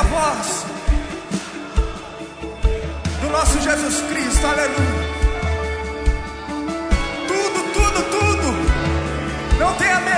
a voz do nosso Jesus Cristo, aleluia. Tudo, tudo, tudo, não tenha medo.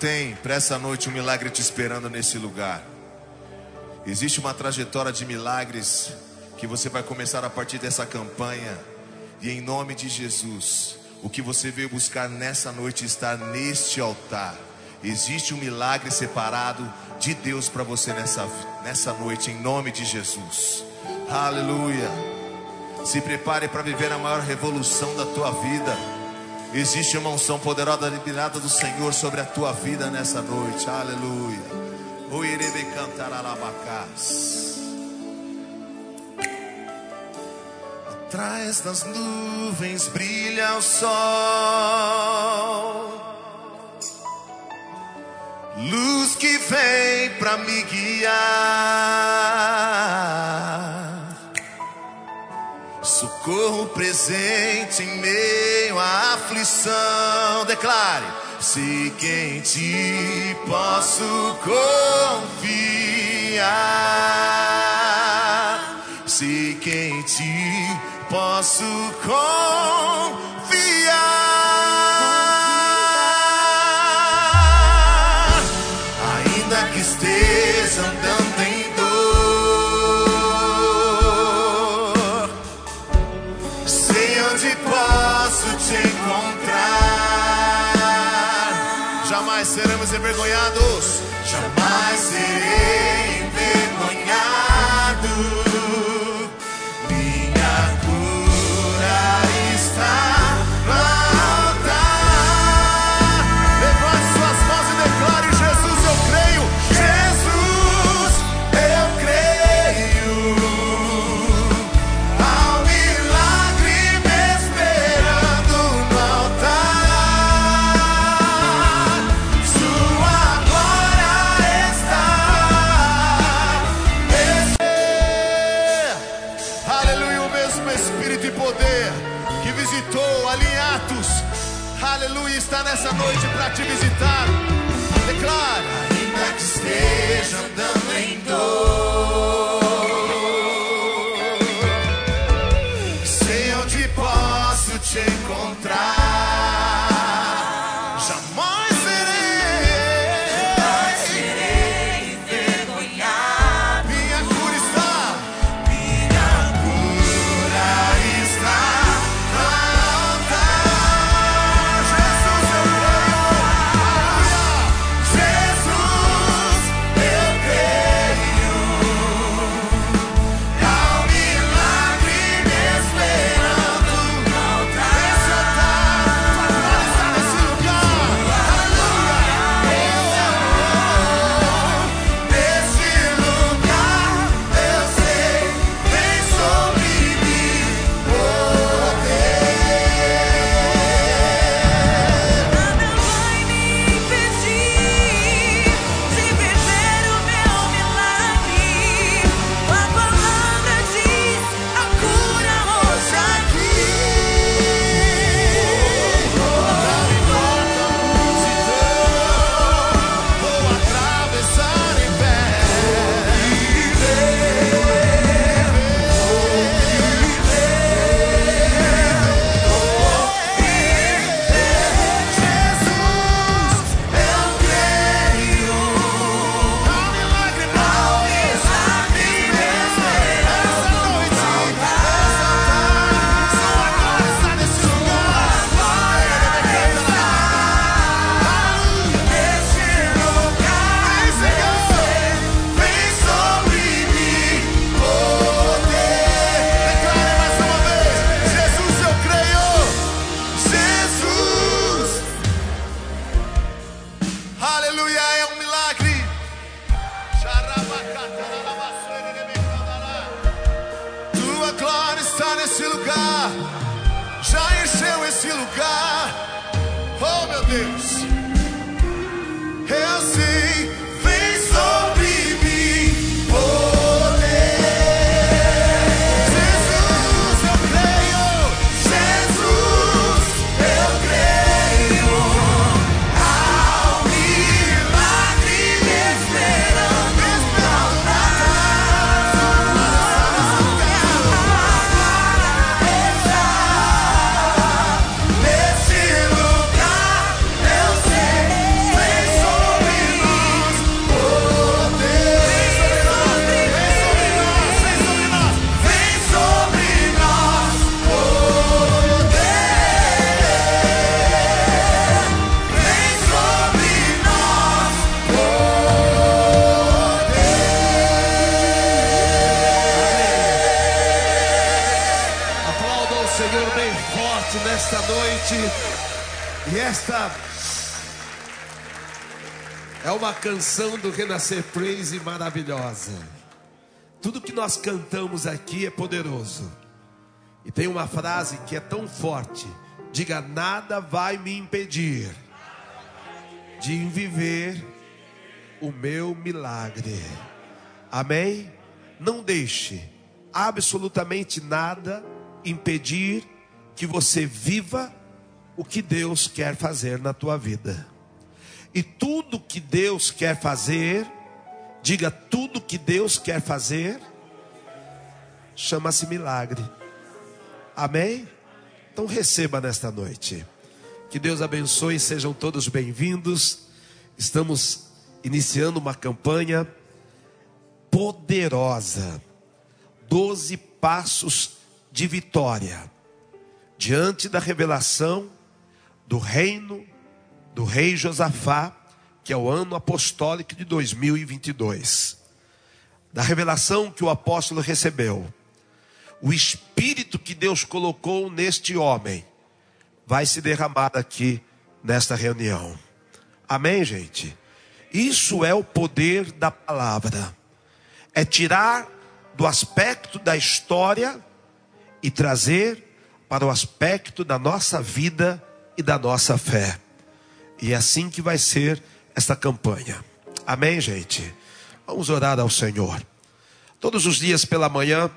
Tem para essa noite um milagre te esperando nesse lugar. Existe uma trajetória de milagres que você vai começar a partir dessa campanha. E em nome de Jesus, o que você veio buscar nessa noite está neste altar. Existe um milagre separado de Deus para você nessa, nessa noite, em nome de Jesus. Aleluia. Se prepare para viver a maior revolução da tua vida. Existe uma unção poderosa liberada do Senhor sobre a tua vida nessa noite. Aleluia. O irebe cantar alabacás. Atrás das nuvens brilha o sol. Luz que vem para me guiar. Socorro presente em meio à aflição. Declare: Se quem te posso confiar. Se quem te posso confiar. Sei onde posso te encontrar. Jamais seremos envergonhados. Jamais serei envergonhado. Lugar. Oh, meu Deus. Esta é uma canção do Renascer Praise maravilhosa. Tudo que nós cantamos aqui é poderoso. E tem uma frase que é tão forte: diga, nada vai me impedir de viver o meu milagre. Amém? Não deixe absolutamente nada impedir que você viva o que Deus quer fazer na tua vida. E tudo que Deus quer fazer, diga tudo que Deus quer fazer, chama-se milagre. Amém? Então receba nesta noite. Que Deus abençoe, sejam todos bem-vindos. Estamos iniciando uma campanha poderosa. Doze passos de vitória. Diante da revelação do reino do rei Josafá, que é o ano apostólico de 2022. Da revelação que o apóstolo recebeu. O espírito que Deus colocou neste homem vai se derramar aqui nesta reunião. Amém, gente? Isso é o poder da palavra. É tirar do aspecto da história e trazer para o aspecto da nossa vida e da nossa fé. E é assim que vai ser esta campanha. Amém, gente? Vamos orar ao Senhor. Todos os dias pela manhã,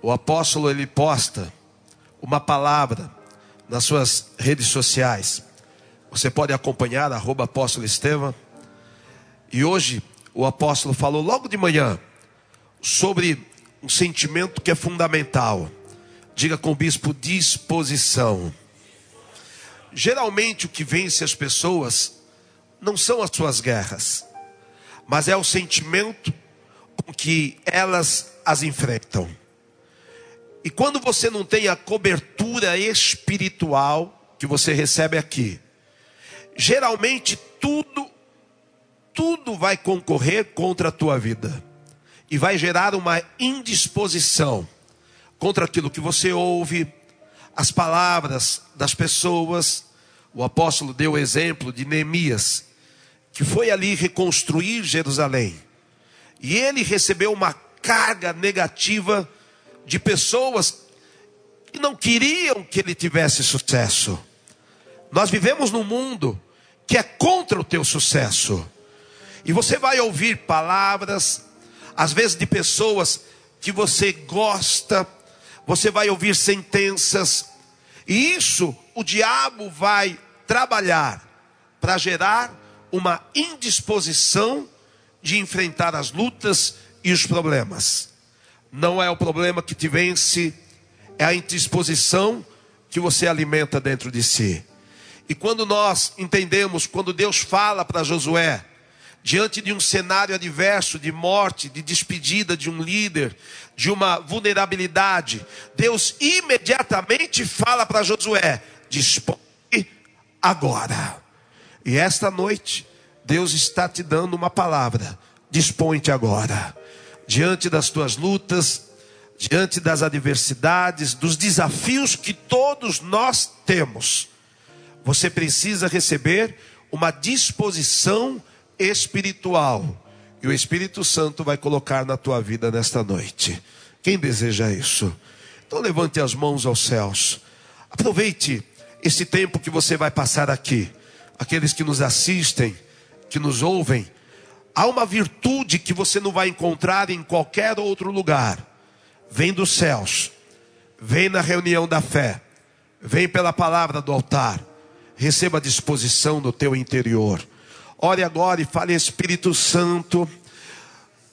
o apóstolo ele posta uma palavra nas suas redes sociais. Você pode acompanhar, arroba apóstolo Estevam. E hoje o apóstolo falou logo de manhã sobre um sentimento que é fundamental. Diga com o bispo disposição. Geralmente o que vence as pessoas não são as suas guerras, mas é o sentimento com que elas as enfrentam. E quando você não tem a cobertura espiritual que você recebe aqui, geralmente tudo tudo vai concorrer contra a tua vida e vai gerar uma indisposição contra aquilo que você ouve, as palavras das pessoas. O apóstolo deu o exemplo de Neemias, que foi ali reconstruir Jerusalém. E ele recebeu uma carga negativa de pessoas que não queriam que ele tivesse sucesso. Nós vivemos num mundo que é contra o teu sucesso. E você vai ouvir palavras, às vezes de pessoas que você gosta, você vai ouvir sentenças, e isso o diabo vai trabalhar para gerar uma indisposição de enfrentar as lutas e os problemas. Não é o problema que te vence, é a indisposição que você alimenta dentro de si. E quando nós entendemos, quando Deus fala para Josué, diante de um cenário adverso de morte, de despedida de um líder, de uma vulnerabilidade, Deus imediatamente fala para Josué: dispõe agora. E esta noite, Deus está te dando uma palavra: dispõe-te agora. Diante das tuas lutas, diante das adversidades, dos desafios que todos nós temos, você precisa receber uma disposição espiritual. e o Espírito Santo vai colocar na tua vida nesta noite. Quem deseja isso? Então levante as mãos aos céus. Aproveite esse tempo que você vai passar aqui. Aqueles que nos assistem, que nos ouvem, há uma virtude que você não vai encontrar em qualquer outro lugar. Vem dos céus, vem na reunião da fé, vem pela palavra do altar, receba a disposição do teu interior. Ore agora e fale, Espírito Santo,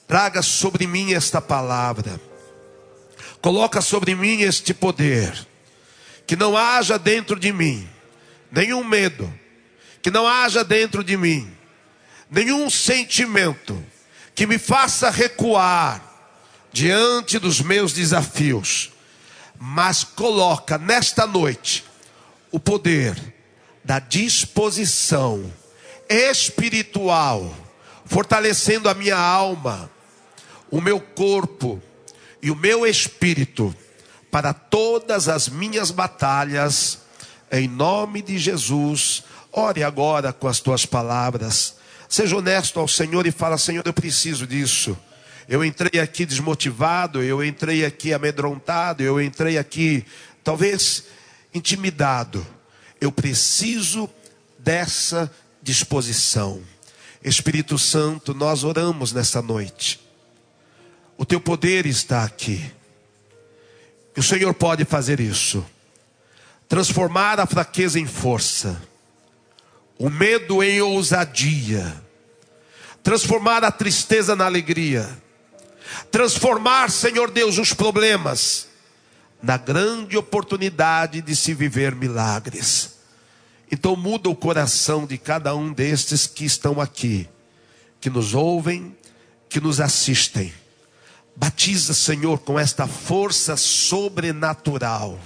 traga sobre mim esta palavra, coloca sobre mim este poder, que não haja dentro de mim nenhum medo, que não haja dentro de mim nenhum sentimento que me faça recuar diante dos meus desafios, mas coloca nesta noite o poder da disposição espiritual, fortalecendo a minha alma, o meu corpo e o meu espírito para todas as minhas batalhas, em nome de Jesus. Ore agora com as tuas palavras. Seja honesto ao Senhor e fala: Senhor, eu preciso disso. Eu entrei aqui desmotivado, eu entrei aqui amedrontado, eu entrei aqui talvez intimidado. Eu preciso dessa disposição. Espírito Santo, nós oramos nessa noite. O teu poder está aqui. O Senhor pode fazer isso. Transformar a fraqueza em força, o medo em ousadia, transformar a tristeza na alegria, transformar, Senhor Deus, os problemas na grande oportunidade de se viver milagres. Então muda o coração de cada um destes que estão aqui, que nos ouvem, que nos assistem. Batiza, Senhor, com esta força sobrenatural.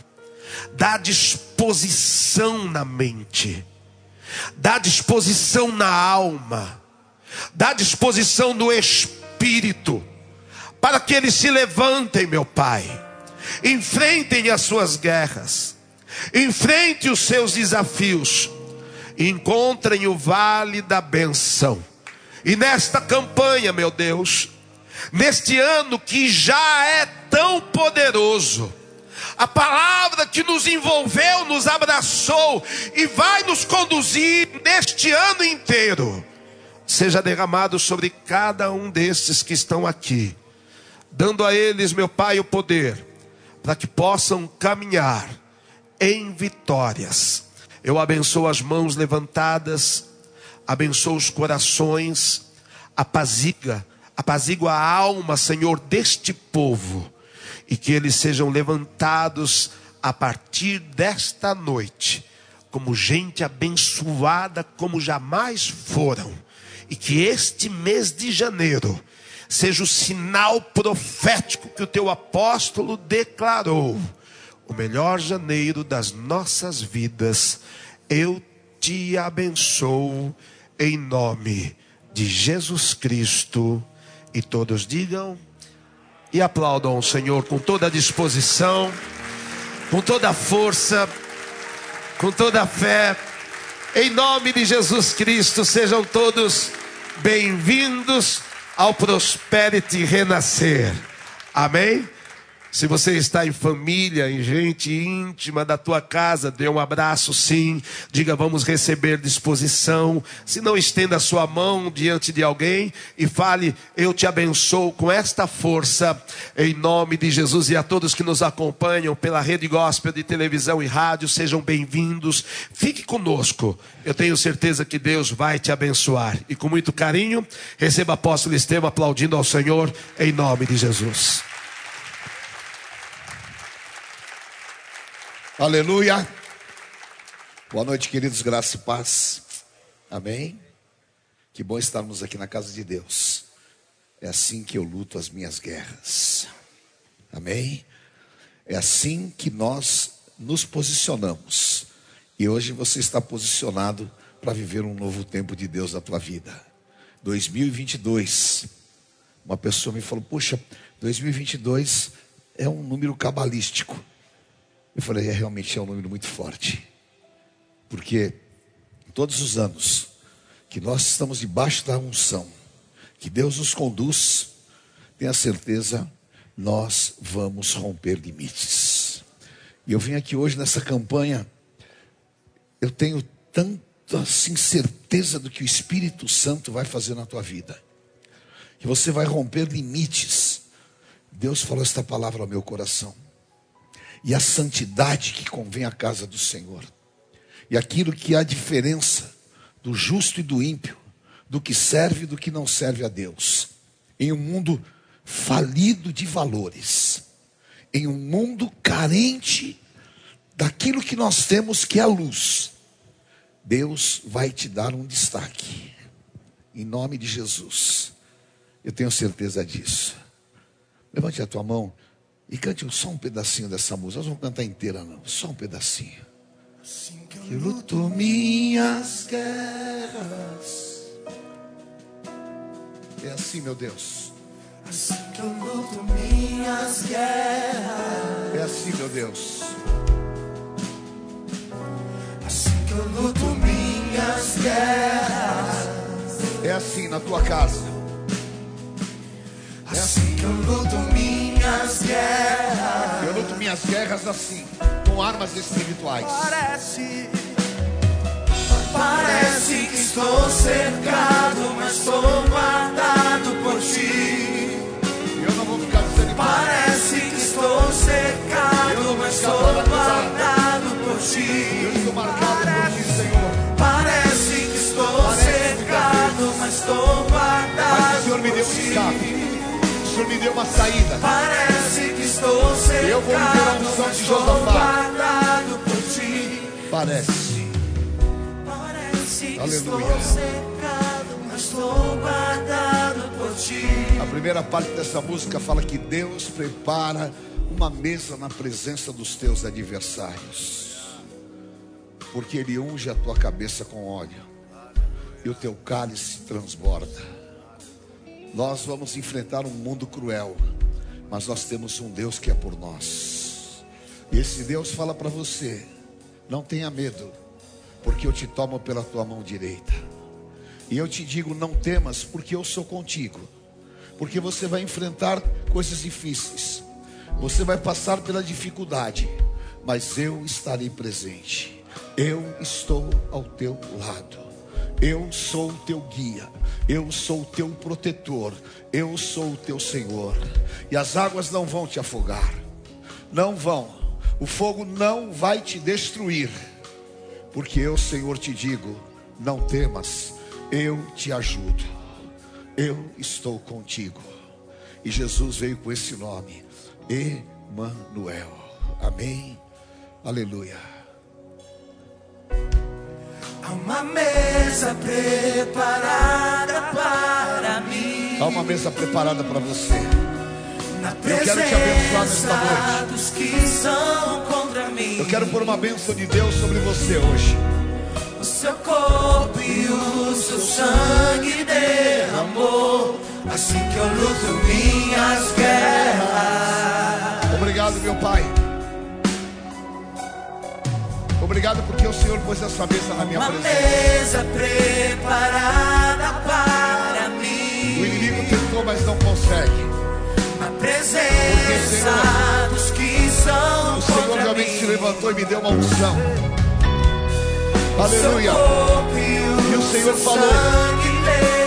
Dá disposição na mente. Dá disposição na alma. Dá disposição no espírito. Para que eles se levantem, meu Pai. Enfrentem as suas guerras Enfrente os seus desafios. Encontrem o vale da benção. E nesta campanha, meu Deus, neste ano que já é tão poderoso, a palavra que nos envolveu, nos abraçou e vai nos conduzir neste ano inteiro, seja derramado sobre cada um desses que estão aqui, dando a eles, meu Pai, o poder para que possam caminhar em vitórias. Eu abençoo as mãos levantadas, abençoo os corações, apaziga, apazigua a alma, Senhor, deste povo, e que eles sejam levantados a partir desta noite, como gente abençoada como jamais foram, e que este mês de janeiro seja o sinal profético que o teu apóstolo declarou o melhor janeiro das nossas vidas. Eu te abençoo em nome de Jesus Cristo. E todos digam e aplaudam o Senhor com toda a disposição, com toda a força, com toda a fé. Em nome de Jesus Cristo, sejam todos bem-vindos ao Prosperity Renascer. Amém? Se você está em família, em gente íntima da tua casa, dê um abraço sim. Diga, vamos receber disposição. Se não, estenda a sua mão diante de alguém e fale, eu te abençoo com esta força, em nome de Jesus. E a todos que nos acompanham pela rede gospel de televisão e rádio, sejam bem-vindos. Fique conosco. Eu tenho certeza que Deus vai te abençoar. E com muito carinho, receba apóstolo Estevam aplaudindo ao Senhor, em nome de Jesus. Aleluia. Boa noite, queridos, graça e paz. Amém. Que bom estarmos aqui na casa de Deus. É assim que eu luto as minhas guerras. Amém. É assim que nós nos posicionamos. E hoje você está posicionado para viver um novo tempo de Deus na tua vida. 2022. Uma pessoa me falou: "Puxa, 2022 é um número cabalístico". Eu falei, é realmente é um número muito forte. Porque todos os anos que nós estamos debaixo da unção, que Deus nos conduz, tenha certeza, nós vamos romper limites. E eu vim aqui hoje nessa campanha, eu tenho tanta assim, certeza do que o Espírito Santo vai fazer na tua vida, que você vai romper limites. Deus falou esta palavra ao meu coração. E a santidade que convém à casa do Senhor. E aquilo que há diferença do justo e do ímpio, do que serve e do que não serve a Deus. Em um mundo falido de valores, em um mundo carente daquilo que nós temos que é a luz, Deus vai te dar um destaque. Em nome de Jesus. Eu tenho certeza disso. Levante a tua mão e cante só um pedacinho dessa música. Nós vamos cantar inteira, não. Só um pedacinho. Assim que Que eu luto minhas guerras. É assim, meu Deus. Assim que eu luto minhas guerras. É assim, meu Deus. Assim que eu luto minhas guerras. É assim na tua casa. Assim que eu luto minhas guerras. Eu luto minhas guerras assim, com armas espirituais. Parece, parece que estou cercado, deu uma saída. Parece que estou cercado, Eu vou viver a unção de Josafá. Parece. Parece Aleluia. estou cercado, mas estou guardado por ti. A primeira parte dessa música fala que Deus prepara uma mesa na presença dos teus adversários. Porque Ele unge a tua cabeça com óleo e o teu cálice transborda. Nós vamos enfrentar um mundo cruel, mas nós temos um Deus que é por nós. E esse Deus fala para você: não tenha medo, porque eu te tomo pela tua mão direita. E eu te digo: não temas, porque eu sou contigo. Porque você vai enfrentar coisas difíceis, você vai passar pela dificuldade, mas eu estarei presente. Eu estou ao teu lado. Eu sou o teu guia, eu sou o teu protetor, eu sou o teu Senhor. E as águas não vão te afogar, não vão. O fogo não vai te destruir, porque eu, Senhor, te digo: não temas, eu te ajudo, eu estou contigo. E Jesus veio com esse nome, Emanuel. Amém. Aleluia. Há uma mesa preparada para mim. Há uma mesa preparada para você. Na Eu quero te abençoar nesta noite. dos que são contra mim. Eu quero pôr uma bênção de Deus sobre você hoje. O seu corpo e o seu sangue derramou. Assim que eu luto minhas guerras. Obrigado, meu Pai. Obrigado porque o Senhor pôs essa mesa na minha Uma presença. mesa preparada para O mim. inimigo tentou, mas não consegue. Na Porque, presença Senhor, dos que são O Senhor realmente se levantou e me deu uma unção. Aleluia. E o Senhor falou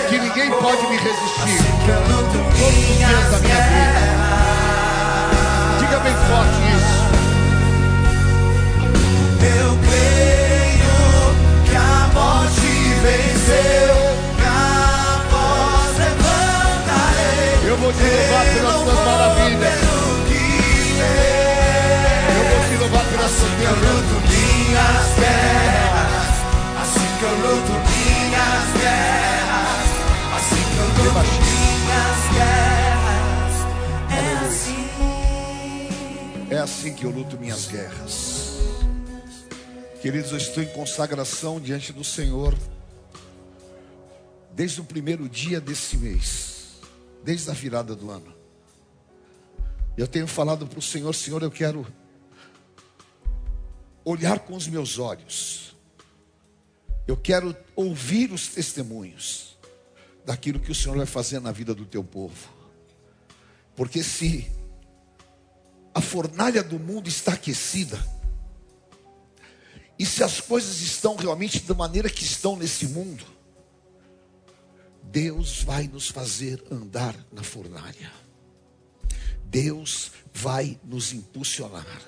Que ninguém pode me resistir. Todos os dias da minha vida. Diga bem forte isso. Eu vou te louvar pelas vou maravilhas. que. Eu vou te louvar pelas tuas Eu luto minhas guerras, assim que eu luto minhas guerras, assim que eu luto minhas guerras. É assim. É assim que eu luto minhas guerras. Queridos, eu estou em consagração diante do Senhor. Desde o primeiro dia desse mês. Desde a virada do ano. Eu tenho falado para o Senhor, Senhor, eu quero olhar com os meus olhos. Eu quero ouvir os testemunhos. daquilo que o Senhor vai fazer na vida do teu povo. Porque se a fornalha do mundo está aquecida, e se as coisas estão realmente da maneira que estão nesse mundo, Deus vai nos fazer andar na fornalha. Deus vai nos impulsionar.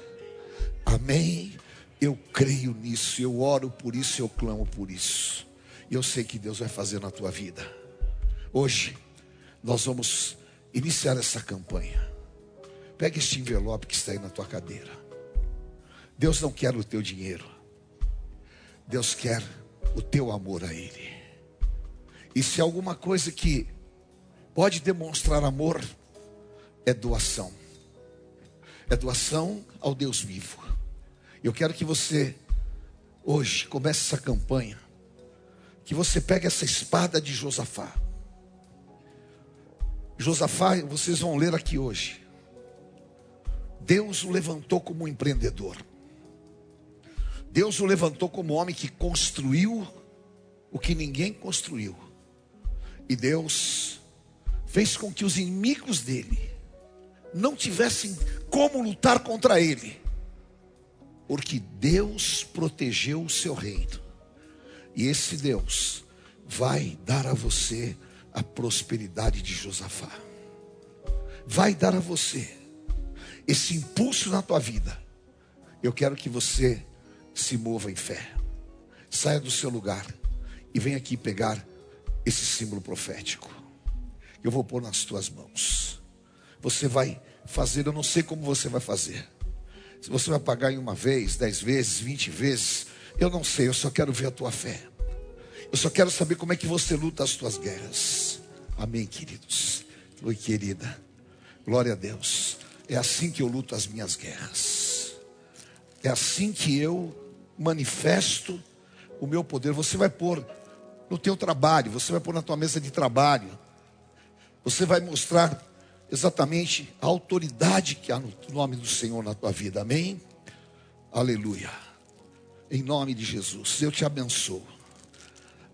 Amém? Eu creio nisso, eu oro por isso, eu clamo por isso. E eu sei que Deus vai fazer na tua vida. Hoje, nós vamos iniciar essa campanha. Pega este envelope que está aí na tua cadeira. Deus não quer o teu dinheiro. Deus quer o teu amor a Ele. E se alguma coisa que pode demonstrar amor, é doação. É doação ao Deus vivo. Eu quero que você, hoje, comece essa campanha. Que você pegue essa espada de Josafá. Josafá, vocês vão ler aqui hoje. Deus o levantou como empreendedor. Deus o levantou como homem que construiu o que ninguém construiu. E Deus fez com que os inimigos dele não tivessem como lutar contra ele, porque Deus protegeu o seu reino. E esse Deus vai dar a você a prosperidade de Josafá. Vai dar a você esse impulso na tua vida. Eu quero que você se mova em fé. Saia do seu lugar e venha aqui pegar esse símbolo profético. Eu vou pôr nas tuas mãos. Você vai fazer, eu não sei como você vai fazer. Se você vai pagar em uma vez, dez vezes, vinte vezes, eu não sei, eu só quero ver a tua fé. Eu só quero saber como é que você luta as tuas guerras. Amém, queridos. Oi, querida. Glória a Deus. É assim que eu luto as minhas guerras. É assim que eu manifesto o meu poder. Você vai pôr no teu trabalho, você vai pôr na tua mesa de trabalho. Você vai mostrar exatamente a autoridade que há no nome do Senhor na tua vida. Amém? Aleluia. Em nome de Jesus, eu te abençoo.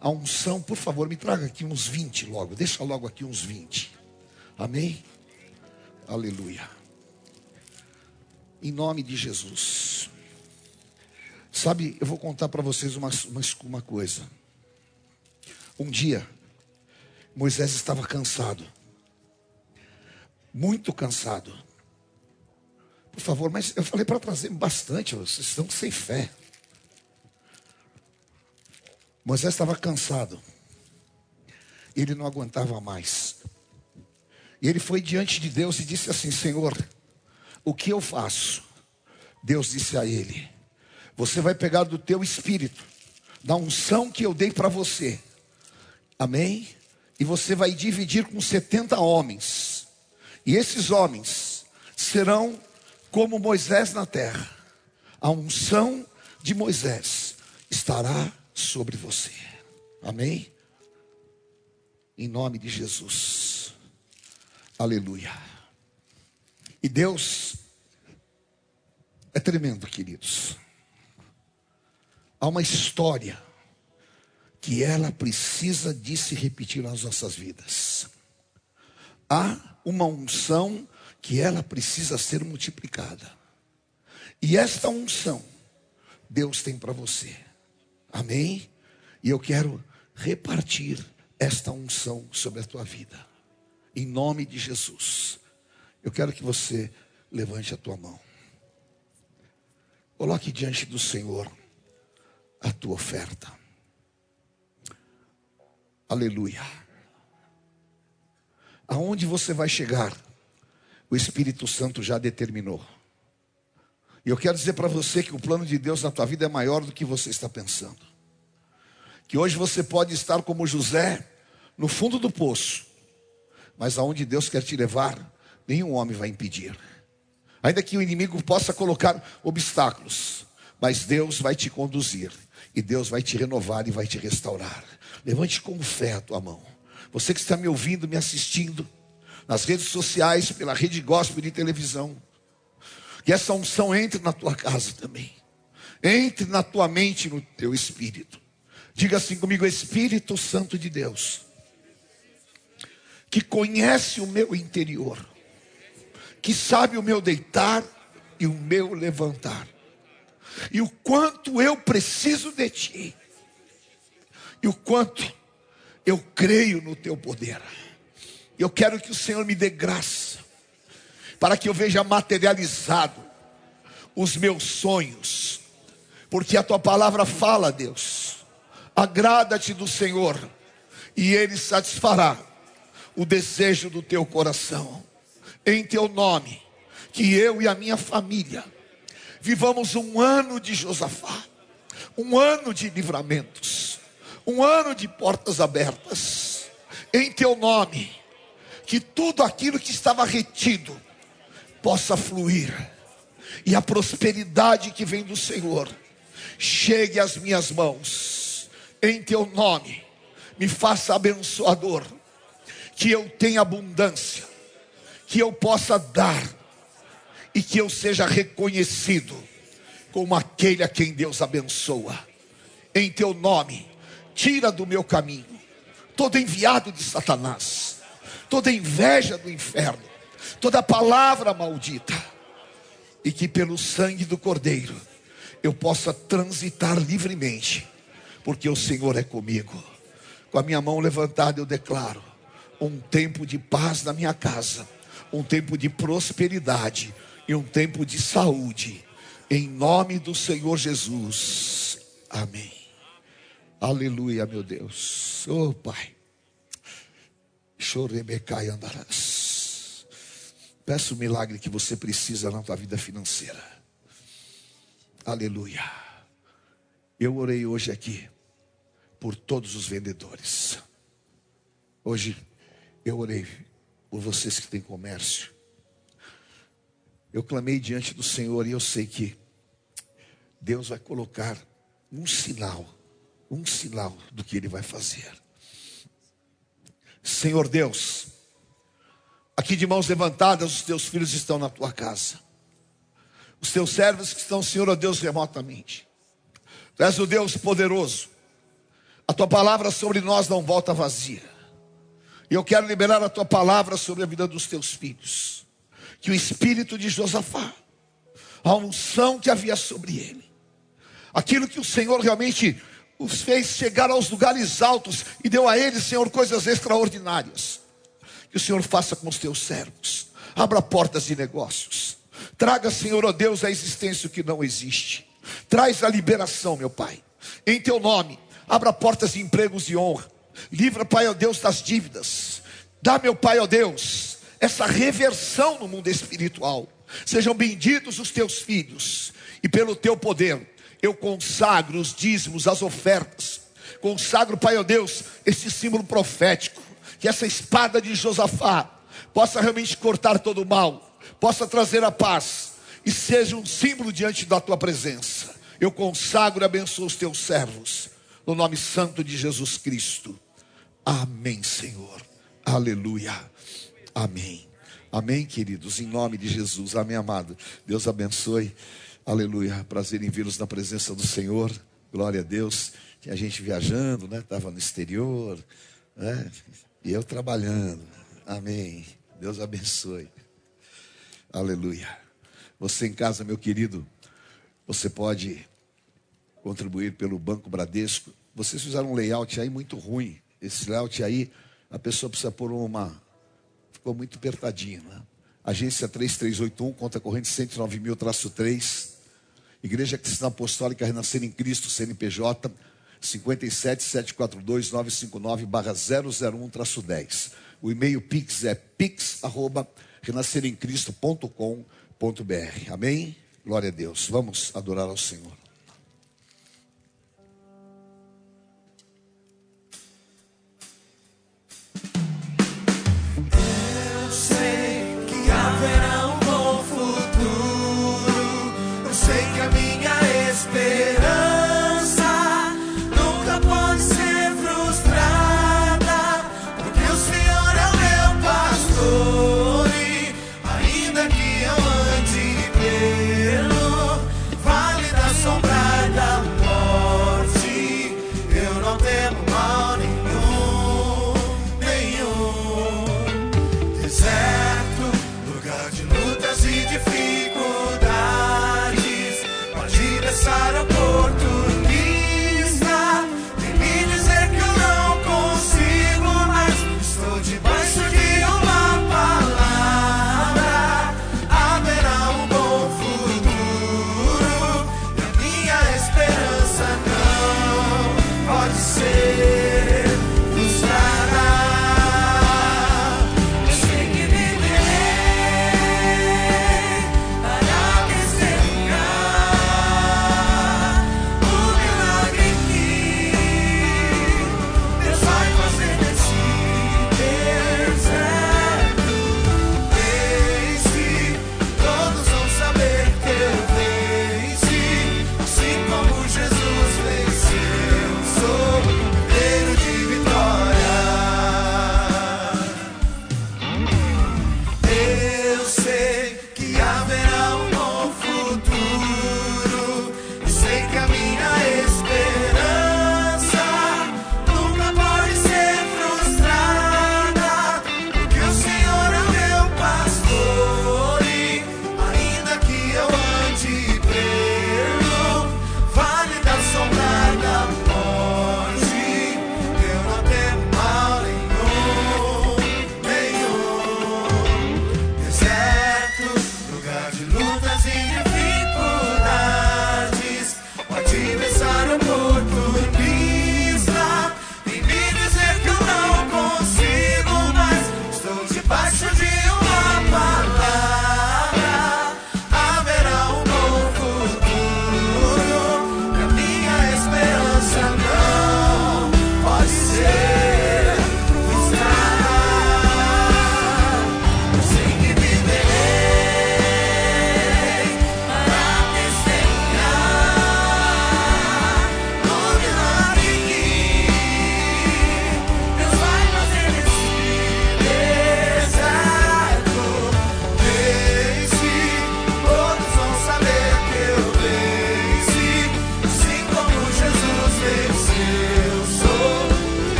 A unção, por favor, me traga aqui uns 20 logo. Deixa logo aqui uns 20. Amém? Aleluia em nome de Jesus. Sabe, eu vou contar para vocês uma, uma, uma coisa. Um dia, Moisés estava cansado, muito cansado. Por favor, mas eu falei para trazer bastante, vocês estão sem fé. Moisés estava cansado, ele não aguentava mais. E ele foi diante de Deus e disse assim: Senhor, o que eu faço? Deus disse a ele: Você vai pegar do teu espírito, da unção que eu dei para você, amém? E você vai dividir com 70 homens, e esses homens serão como Moisés na terra, a unção de Moisés estará sobre você, amém? Em nome de Jesus, aleluia. E Deus é tremendo, queridos. Há uma história que ela precisa de se repetir nas nossas vidas. Há uma unção que ela precisa ser multiplicada. E esta unção Deus tem para você. Amém? E eu quero repartir esta unção sobre a tua vida. Em nome de Jesus. Eu quero que você levante a tua mão. Coloque diante do Senhor a tua oferta. Aleluia. Aonde você vai chegar, o Espírito Santo já determinou. E eu quero dizer para você que o plano de Deus na tua vida é maior do que você está pensando. Que hoje você pode estar como José, no fundo do poço, mas aonde Deus quer te levar, nenhum homem vai impedir. Ainda que o inimigo possa colocar obstáculos, mas Deus vai te conduzir e Deus vai te renovar e vai te restaurar. Levante com fé a tua mão. Você que está me ouvindo, me assistindo nas redes sociais, pela rede gospel de televisão, que essa unção entre na tua casa também. Entre na tua mente, no teu espírito. Diga assim comigo, Espírito Santo de Deus. que conhece o meu interior, que sabe o meu deitar e o meu levantar, e o quanto eu preciso de Ti, e o quanto eu creio no Teu poder. Eu quero que o Senhor me dê graça, para que eu veja materializado os meus sonhos, porque a Tua palavra fala, Deus, agrada-te do Senhor, e Ele satisfará o desejo do teu coração. Em teu nome, que eu e a minha família vivamos um ano de Josafá, um ano de livramentos, um ano de portas abertas. Em teu nome, que tudo aquilo que estava retido possa fluir e a prosperidade que vem do Senhor chegue às minhas mãos. Em teu nome, me faça abençoador que eu tenha abundância, que eu possa dar e que eu seja reconhecido como aquele a quem Deus abençoa. Em teu nome, tira do meu caminho todo enviado de Satanás, toda inveja do inferno, toda palavra maldita, e que pelo sangue do Cordeiro eu possa transitar livremente, porque o Senhor é comigo. Com a minha mão levantada eu declaro um tempo de paz na minha casa, um tempo de prosperidade e um tempo de saúde. Em nome do Senhor Jesus. Amém. Aleluia, meu Deus. Oh, Pai. Chorebecai andarás. Peço o milagre que você precisa na tua vida financeira. Aleluia. Eu orei hoje aqui por todos os vendedores. Hoje eu orei por vocês que têm comércio. Eu clamei diante do Senhor e eu sei que Deus vai colocar um sinal, um sinal do que Ele vai fazer. Senhor Deus, aqui de mãos levantadas, os teus filhos estão na tua casa. Os teus servos que estão, Senhor, ó Deus, remotamente. Tu és o Deus poderoso. A tua palavra sobre nós não volta vazia. E eu quero liberar a tua palavra sobre a vida dos teus filhos. Que o espírito de Josafá, a unção que havia sobre ele, aquilo que o Senhor realmente os fez chegar aos lugares altos e deu a eles, Senhor, coisas extraordinárias. Que o Senhor faça com os teus servos. Abra portas de negócios. Traga, Senhor, ó Deus, a existência que não existe. Traz a liberação, meu Pai. Em teu nome, abra portas de empregos e honra. Livra, Pai, ó Deus, das dívidas. Dá, meu Pai, ó Deus, essa reversão no mundo espiritual. Sejam benditos os teus filhos, e pelo teu poder, eu consagro os dízimos, as ofertas. Consagro, Pai, ó Deus, esse símbolo profético. Que essa espada de Josafá possa realmente cortar todo o mal, possa trazer a paz e seja um símbolo diante da tua presença. Eu consagro e abençoo os teus servos, no nome santo de Jesus Cristo. Amém, Senhor. Aleluia. Amém. Amém, queridos, em nome de Jesus. Amém, amado. Deus abençoe. Aleluia. Prazer em vê-los na presença do Senhor. Glória a Deus. Tinha gente viajando, né? Estava no exterior, né? E eu trabalhando. Amém. Deus abençoe. Aleluia. Você em casa, meu querido, você pode contribuir pelo Banco Bradesco. Vocês fizeram um layout aí muito ruim. Esse layout aí, a pessoa precisa pôr uma. Ficou muito apertadinho, né? Agência 3381, conta corrente 109 mil, traço 3. Igreja Cristã Apostólica Renascer em Cristo, CNPJ 57742 959 barra 001 traço 10. O e-mail pix é pix arroba renasceremcristo.com.br. Amém? Glória a Deus. Vamos adorar ao Senhor.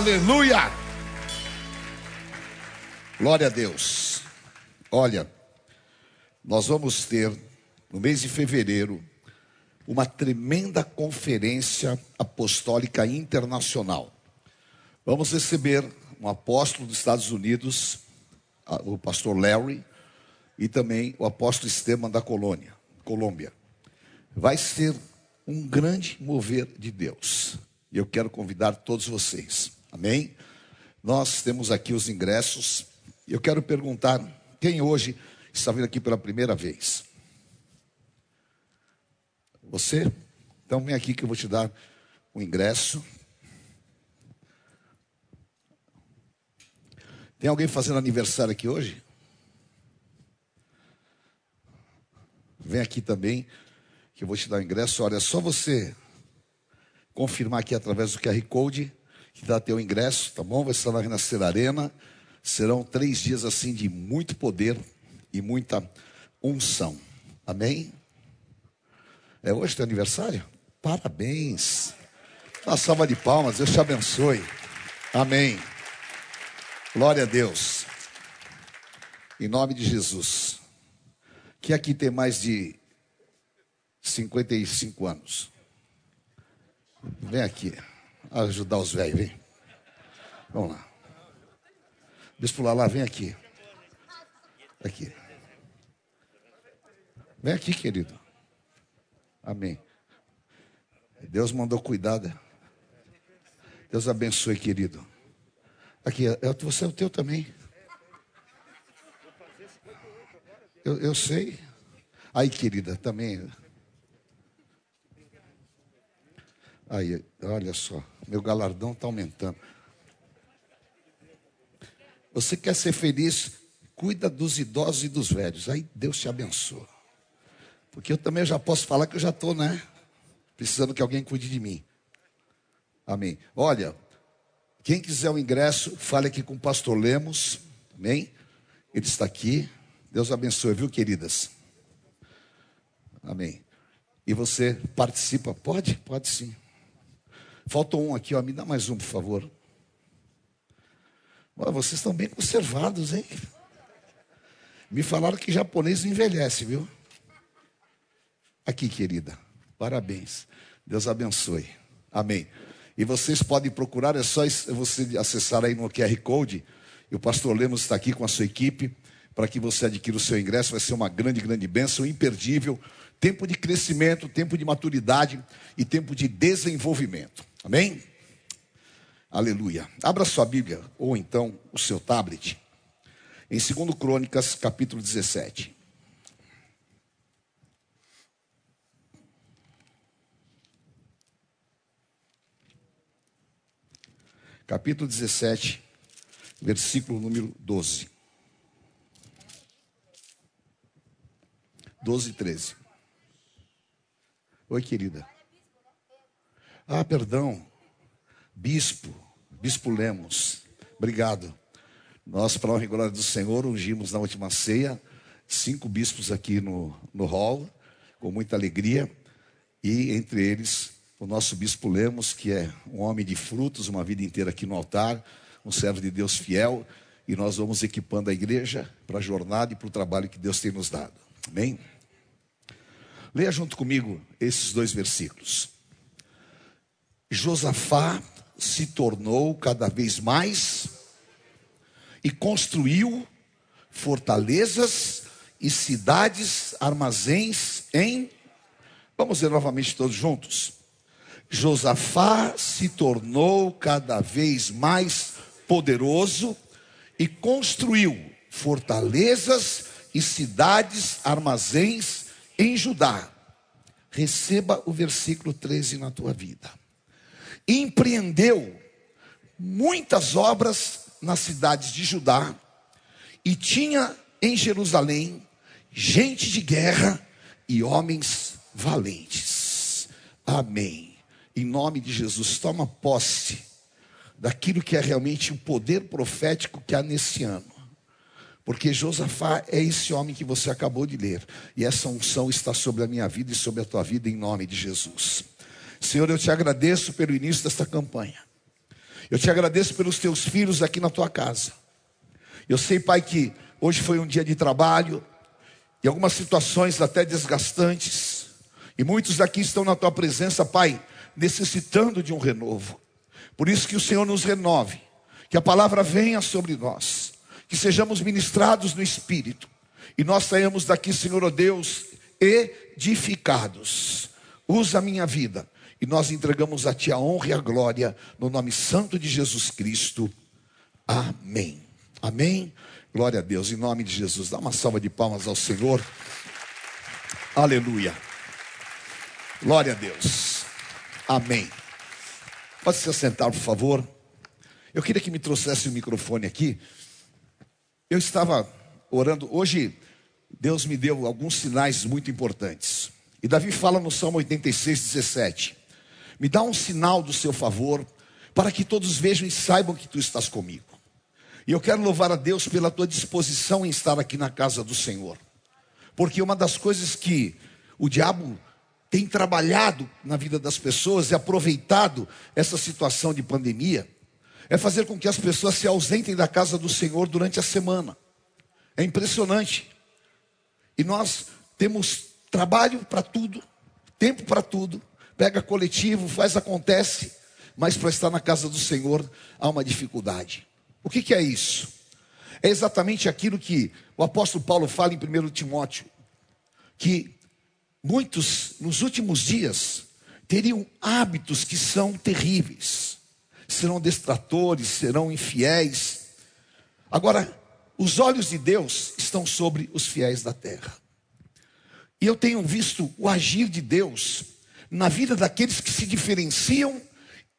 Aleluia! Glória a Deus. Olha, nós vamos ter no mês de fevereiro uma tremenda conferência apostólica internacional. Vamos receber um apóstolo dos Estados Unidos, o pastor Larry, e também o apóstolo Esteban da Colônia, Colômbia. Vai ser um grande mover de Deus. E eu quero convidar todos vocês. Amém? Nós temos aqui os ingressos. Eu quero perguntar: quem hoje está vindo aqui pela primeira vez? Você? Então vem aqui que eu vou te dar o ingresso. Tem alguém fazendo aniversário aqui hoje? Vem aqui também, que eu vou te dar o ingresso. Olha, é só você confirmar aqui através do QR Code que dá teu ingresso, tá bom? Vai estar na Renascer Arena. Serão três dias assim de muito poder e muita unção. Amém? É hoje teu aniversário? Parabéns. Uma salva de palmas, Deus te abençoe. Amém. Glória a Deus. Em nome de Jesus. Que aqui tem mais de 55 anos. Vem aqui, ajudar os velhos, vem. Vamos lá. Bispo Lala, vem aqui. Aqui. Vem aqui, querido. Amém. Deus mandou cuidado. Deus abençoe, querido. Aqui, é- é- você é o teu também. Eu, eu sei. Aí, querida, também. Aí, olha só, meu galardão está aumentando. Você quer ser feliz? Cuida dos idosos e dos velhos. Aí Deus te abençoa. Porque eu também já posso falar que eu já estou, né? Precisando que alguém cuide de mim. Amém. Olha, quem quiser o ingresso, fale aqui com o pastor Lemos. Amém? Ele está aqui. Deus abençoe, viu, queridas? Amém. E você participa? Pode? Pode sim. Falta um aqui, ó. Me dá mais um, por favor. Olha, vocês estão bem conservados, hein? Me falaram que japonês envelhece, viu? Aqui, querida. Parabéns. Deus abençoe. Amém. E vocês podem procurar, é só você acessar aí no QR Code. E o pastor Lemos está aqui com a sua equipe para que você adquira o seu ingresso. Vai ser uma grande, grande bênção, imperdível. Tempo de crescimento, tempo de maturidade e tempo de desenvolvimento. Amém? Aleluia. Abra sua Bíblia ou então o seu tablet. Em 2 Crônicas, capítulo 17. Capítulo 17, versículo número 12. 12 e 13. Oi, querida. Ah, perdão. Bispo, Bispo Lemos. Obrigado. Nós, para honra e glória do Senhor, ungimos na última ceia cinco bispos aqui no, no hall, com muita alegria. E entre eles, o nosso Bispo Lemos, que é um homem de frutos, uma vida inteira aqui no altar, um servo de Deus fiel. E nós vamos equipando a igreja para a jornada e para o trabalho que Deus tem nos dado. Amém? Leia junto comigo esses dois versículos. Josafá se tornou cada vez mais e construiu fortalezas e cidades, armazéns em. Vamos ver novamente todos juntos. Josafá se tornou cada vez mais poderoso e construiu fortalezas e cidades, armazéns em Judá. Receba o versículo 13 na tua vida. Empreendeu muitas obras nas cidades de Judá e tinha em Jerusalém gente de guerra e homens valentes. Amém. Em nome de Jesus, toma posse daquilo que é realmente o poder profético que há nesse ano. Porque Josafá é esse homem que você acabou de ler. E essa unção está sobre a minha vida e sobre a tua vida, em nome de Jesus. Senhor, eu te agradeço pelo início desta campanha. Eu te agradeço pelos teus filhos aqui na tua casa. Eu sei, Pai, que hoje foi um dia de trabalho, e algumas situações até desgastantes. E muitos aqui estão na tua presença, Pai, necessitando de um renovo. Por isso que o Senhor nos renove, que a palavra venha sobre nós, que sejamos ministrados no Espírito, e nós saímos daqui, Senhor, oh Deus, edificados. Usa a minha vida, e nós entregamos a Ti a honra e a glória, no nome santo de Jesus Cristo. Amém. Amém. Glória a Deus, em nome de Jesus. Dá uma salva de palmas ao Senhor. Aleluia. Glória a Deus. Amém. Pode se assentar, por favor. Eu queria que me trouxesse o microfone aqui. Eu estava orando. Hoje, Deus me deu alguns sinais muito importantes. E Davi fala no Salmo 86, 17: Me dá um sinal do seu favor, para que todos vejam e saibam que tu estás comigo. E eu quero louvar a Deus pela tua disposição em estar aqui na casa do Senhor. Porque uma das coisas que o diabo tem trabalhado na vida das pessoas e aproveitado essa situação de pandemia, é fazer com que as pessoas se ausentem da casa do Senhor durante a semana. É impressionante. E nós temos trabalho para tudo, tempo para tudo, pega coletivo, faz acontece, mas para estar na casa do Senhor há uma dificuldade. O que, que é isso? É exatamente aquilo que o apóstolo Paulo fala em 1 Timóteo, que muitos nos últimos dias teriam hábitos que são terríveis, serão destratores, serão infiéis. Agora, os olhos de Deus estão sobre os fiéis da terra. E eu tenho visto o agir de Deus na vida daqueles que se diferenciam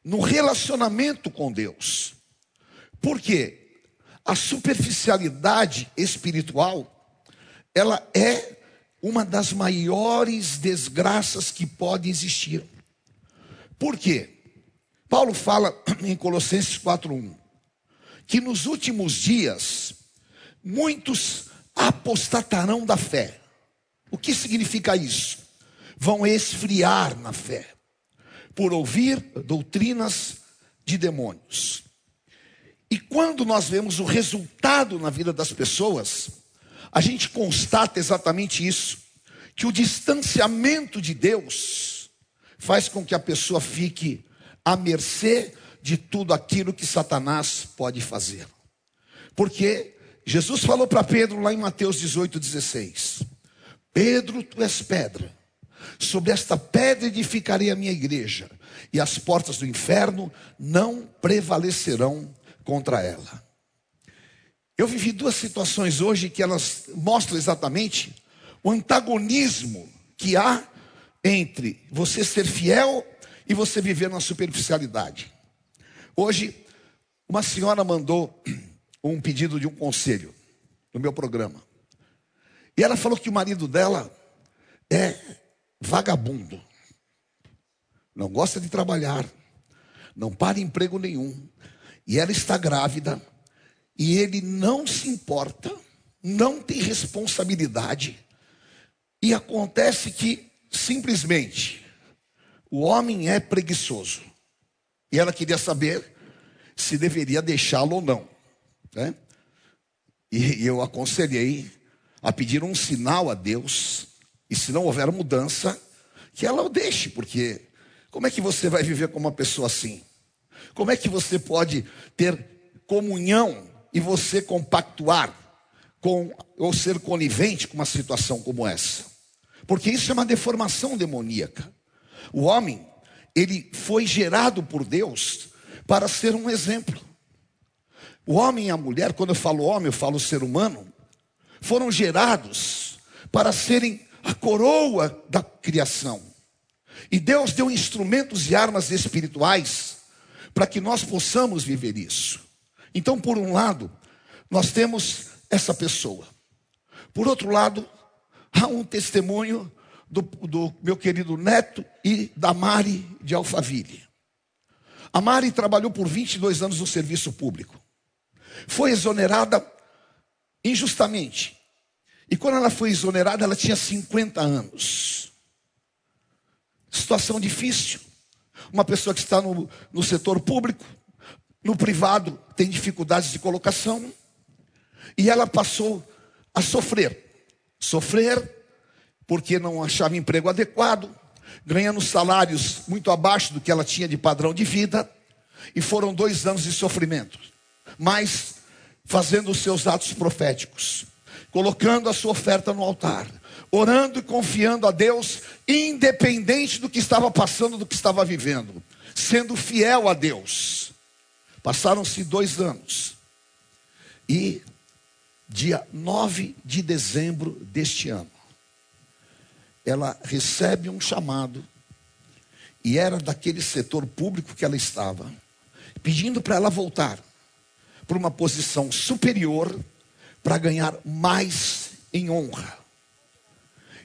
no relacionamento com Deus. Por quê? A superficialidade espiritual, ela é uma das maiores desgraças que pode existir. Por quê? Paulo fala em Colossenses 4:1 que nos últimos dias muitos apostatarão da fé. O que significa isso? Vão esfriar na fé por ouvir doutrinas de demônios. E quando nós vemos o resultado na vida das pessoas, a gente constata exatamente isso: que o distanciamento de Deus faz com que a pessoa fique à mercê de tudo aquilo que Satanás pode fazer. Porque Jesus falou para Pedro lá em Mateus 18, 16: Pedro, tu és pedra, sobre esta pedra edificarei a minha igreja, e as portas do inferno não prevalecerão contra ela. Eu vivi duas situações hoje que elas mostram exatamente o antagonismo que há entre você ser fiel e você viver na superficialidade. Hoje, uma senhora mandou um pedido de um conselho no meu programa. E ela falou que o marido dela é vagabundo. Não gosta de trabalhar, não para emprego nenhum. E ela está grávida e ele não se importa, não tem responsabilidade. E acontece que simplesmente o homem é preguiçoso. E ela queria saber se deveria deixá-lo ou não. Né? E eu aconselhei a pedir um sinal a Deus, e se não houver mudança, que ela o deixe, porque como é que você vai viver com uma pessoa assim? Como é que você pode ter comunhão e você compactuar com ou ser conivente com uma situação como essa? Porque isso é uma deformação demoníaca. O homem, ele foi gerado por Deus para ser um exemplo. O homem e a mulher, quando eu falo homem, eu falo ser humano, foram gerados para serem a coroa da criação. E Deus deu instrumentos e armas espirituais para que nós possamos viver isso. Então, por um lado, nós temos essa pessoa. Por outro lado, há um testemunho do, do meu querido neto e da Mari de Alphaville. A Mari trabalhou por 22 anos no serviço público. Foi exonerada injustamente. E quando ela foi exonerada, ela tinha 50 anos. Situação difícil. Uma pessoa que está no, no setor público, no privado, tem dificuldades de colocação. E ela passou a sofrer. Sofrer porque não achava emprego adequado, ganhando salários muito abaixo do que ela tinha de padrão de vida. E foram dois anos de sofrimento. Mas fazendo os seus atos proféticos, colocando a sua oferta no altar, orando e confiando a Deus, independente do que estava passando, do que estava vivendo, sendo fiel a Deus. Passaram-se dois anos. E dia 9 de dezembro deste ano, ela recebe um chamado, e era daquele setor público que ela estava, pedindo para ela voltar para uma posição superior para ganhar mais em honra.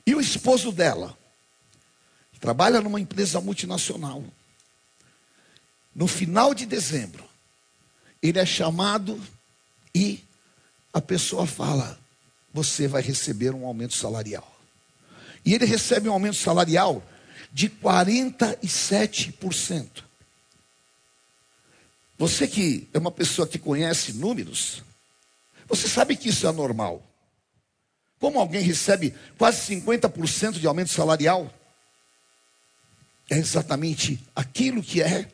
E o esposo dela trabalha numa empresa multinacional. No final de dezembro, ele é chamado e a pessoa fala: Você vai receber um aumento salarial. E ele recebe um aumento salarial de 47%. Você que é uma pessoa que conhece números, você sabe que isso é normal. Como alguém recebe quase 50% de aumento salarial? É exatamente aquilo que é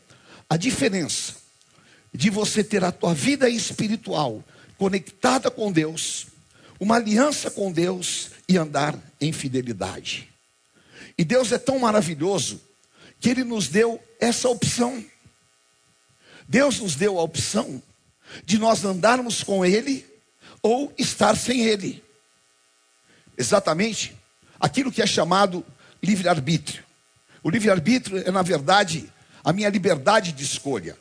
a diferença de você ter a tua vida espiritual conectada com Deus, uma aliança com Deus e andar em fidelidade. E Deus é tão maravilhoso que Ele nos deu essa opção. Deus nos deu a opção de nós andarmos com Ele ou estar sem Ele. Exatamente aquilo que é chamado livre-arbítrio. O livre-arbítrio é, na verdade, a minha liberdade de escolha.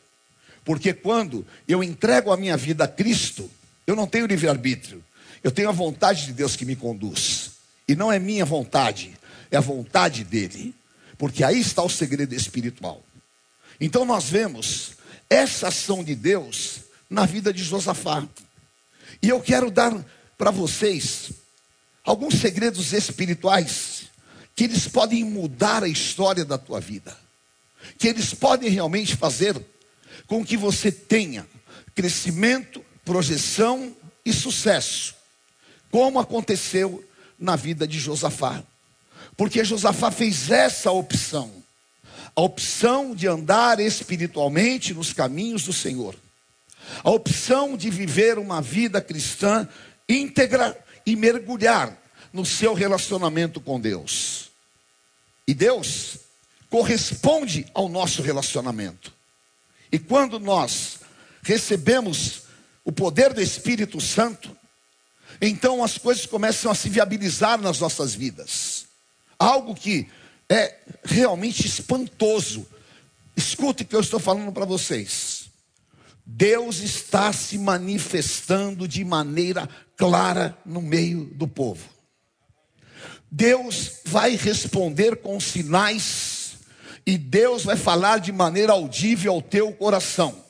Porque quando eu entrego a minha vida a Cristo, eu não tenho livre-arbítrio. Eu tenho a vontade de Deus que me conduz. E não é minha vontade, é a vontade dele. Porque aí está o segredo espiritual. Então nós vemos essa ação de Deus na vida de Josafá. E eu quero dar para vocês alguns segredos espirituais que eles podem mudar a história da tua vida. Que eles podem realmente fazer com que você tenha crescimento, projeção e sucesso, como aconteceu na vida de Josafá. Porque Josafá fez essa opção a opção de andar espiritualmente nos caminhos do Senhor, a opção de viver uma vida cristã íntegra e mergulhar no seu relacionamento com Deus. E Deus corresponde ao nosso relacionamento. E quando nós recebemos o poder do Espírito Santo, então as coisas começam a se viabilizar nas nossas vidas. Algo que é realmente espantoso. Escute o que eu estou falando para vocês. Deus está se manifestando de maneira clara no meio do povo. Deus vai responder com sinais e Deus vai falar de maneira audível ao teu coração.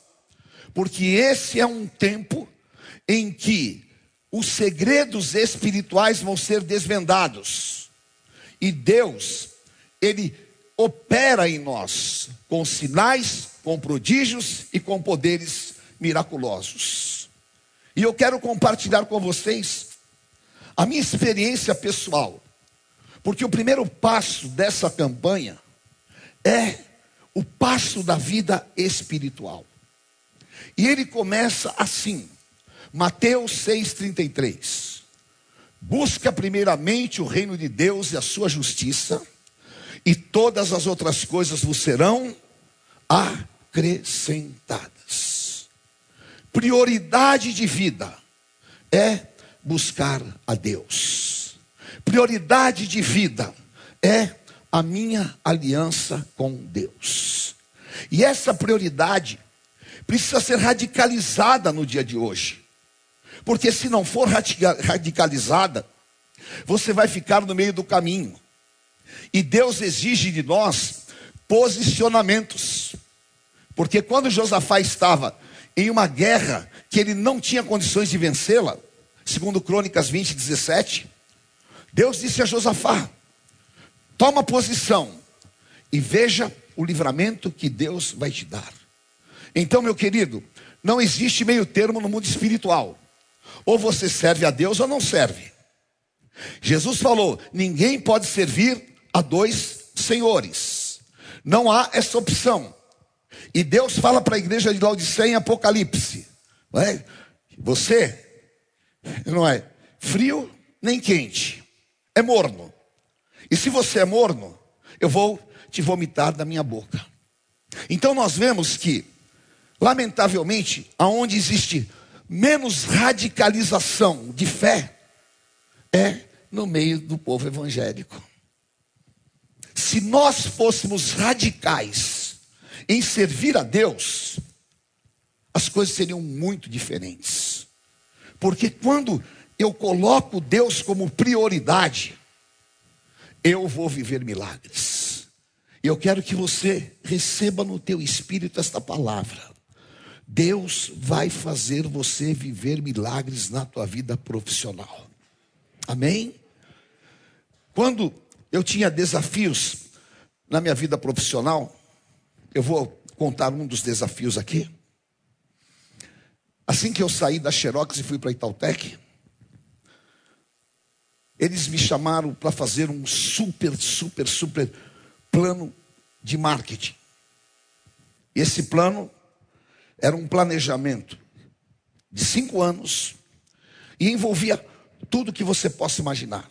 Porque esse é um tempo em que os segredos espirituais vão ser desvendados. E Deus ele opera em nós com sinais, com prodígios e com poderes miraculosos. E eu quero compartilhar com vocês a minha experiência pessoal, porque o primeiro passo dessa campanha é o passo da vida espiritual. E ele começa assim, Mateus 6,33. Busca primeiramente o reino de Deus e a sua justiça e todas as outras coisas vos serão acrescentadas. Prioridade de vida é buscar a Deus. Prioridade de vida é a minha aliança com Deus. E essa prioridade precisa ser radicalizada no dia de hoje. Porque se não for radicalizada, você vai ficar no meio do caminho. E Deus exige de nós posicionamentos. Porque quando Josafá estava em uma guerra que ele não tinha condições de vencê-la, segundo Crônicas 20, 17, Deus disse a Josafá: toma posição e veja o livramento que Deus vai te dar. Então, meu querido, não existe meio termo no mundo espiritual. Ou você serve a Deus ou não serve. Jesus falou: ninguém pode servir a dois senhores. Não há essa opção. E Deus fala para a igreja de Laodiceia em Apocalipse: não é? você não é frio nem quente, é morno. E se você é morno, eu vou te vomitar da minha boca. Então nós vemos que, lamentavelmente, aonde existe menos radicalização de fé, é no meio do povo evangélico. Se nós fôssemos radicais em servir a Deus, as coisas seriam muito diferentes. Porque quando eu coloco Deus como prioridade, eu vou viver milagres. E eu quero que você receba no teu espírito esta palavra. Deus vai fazer você viver milagres na tua vida profissional. Amém? Quando eu tinha desafios na minha vida profissional, eu vou contar um dos desafios aqui. Assim que eu saí da Xerox e fui para a Itautec, eles me chamaram para fazer um super, super, super plano de marketing. Esse plano era um planejamento de cinco anos e envolvia tudo que você possa imaginar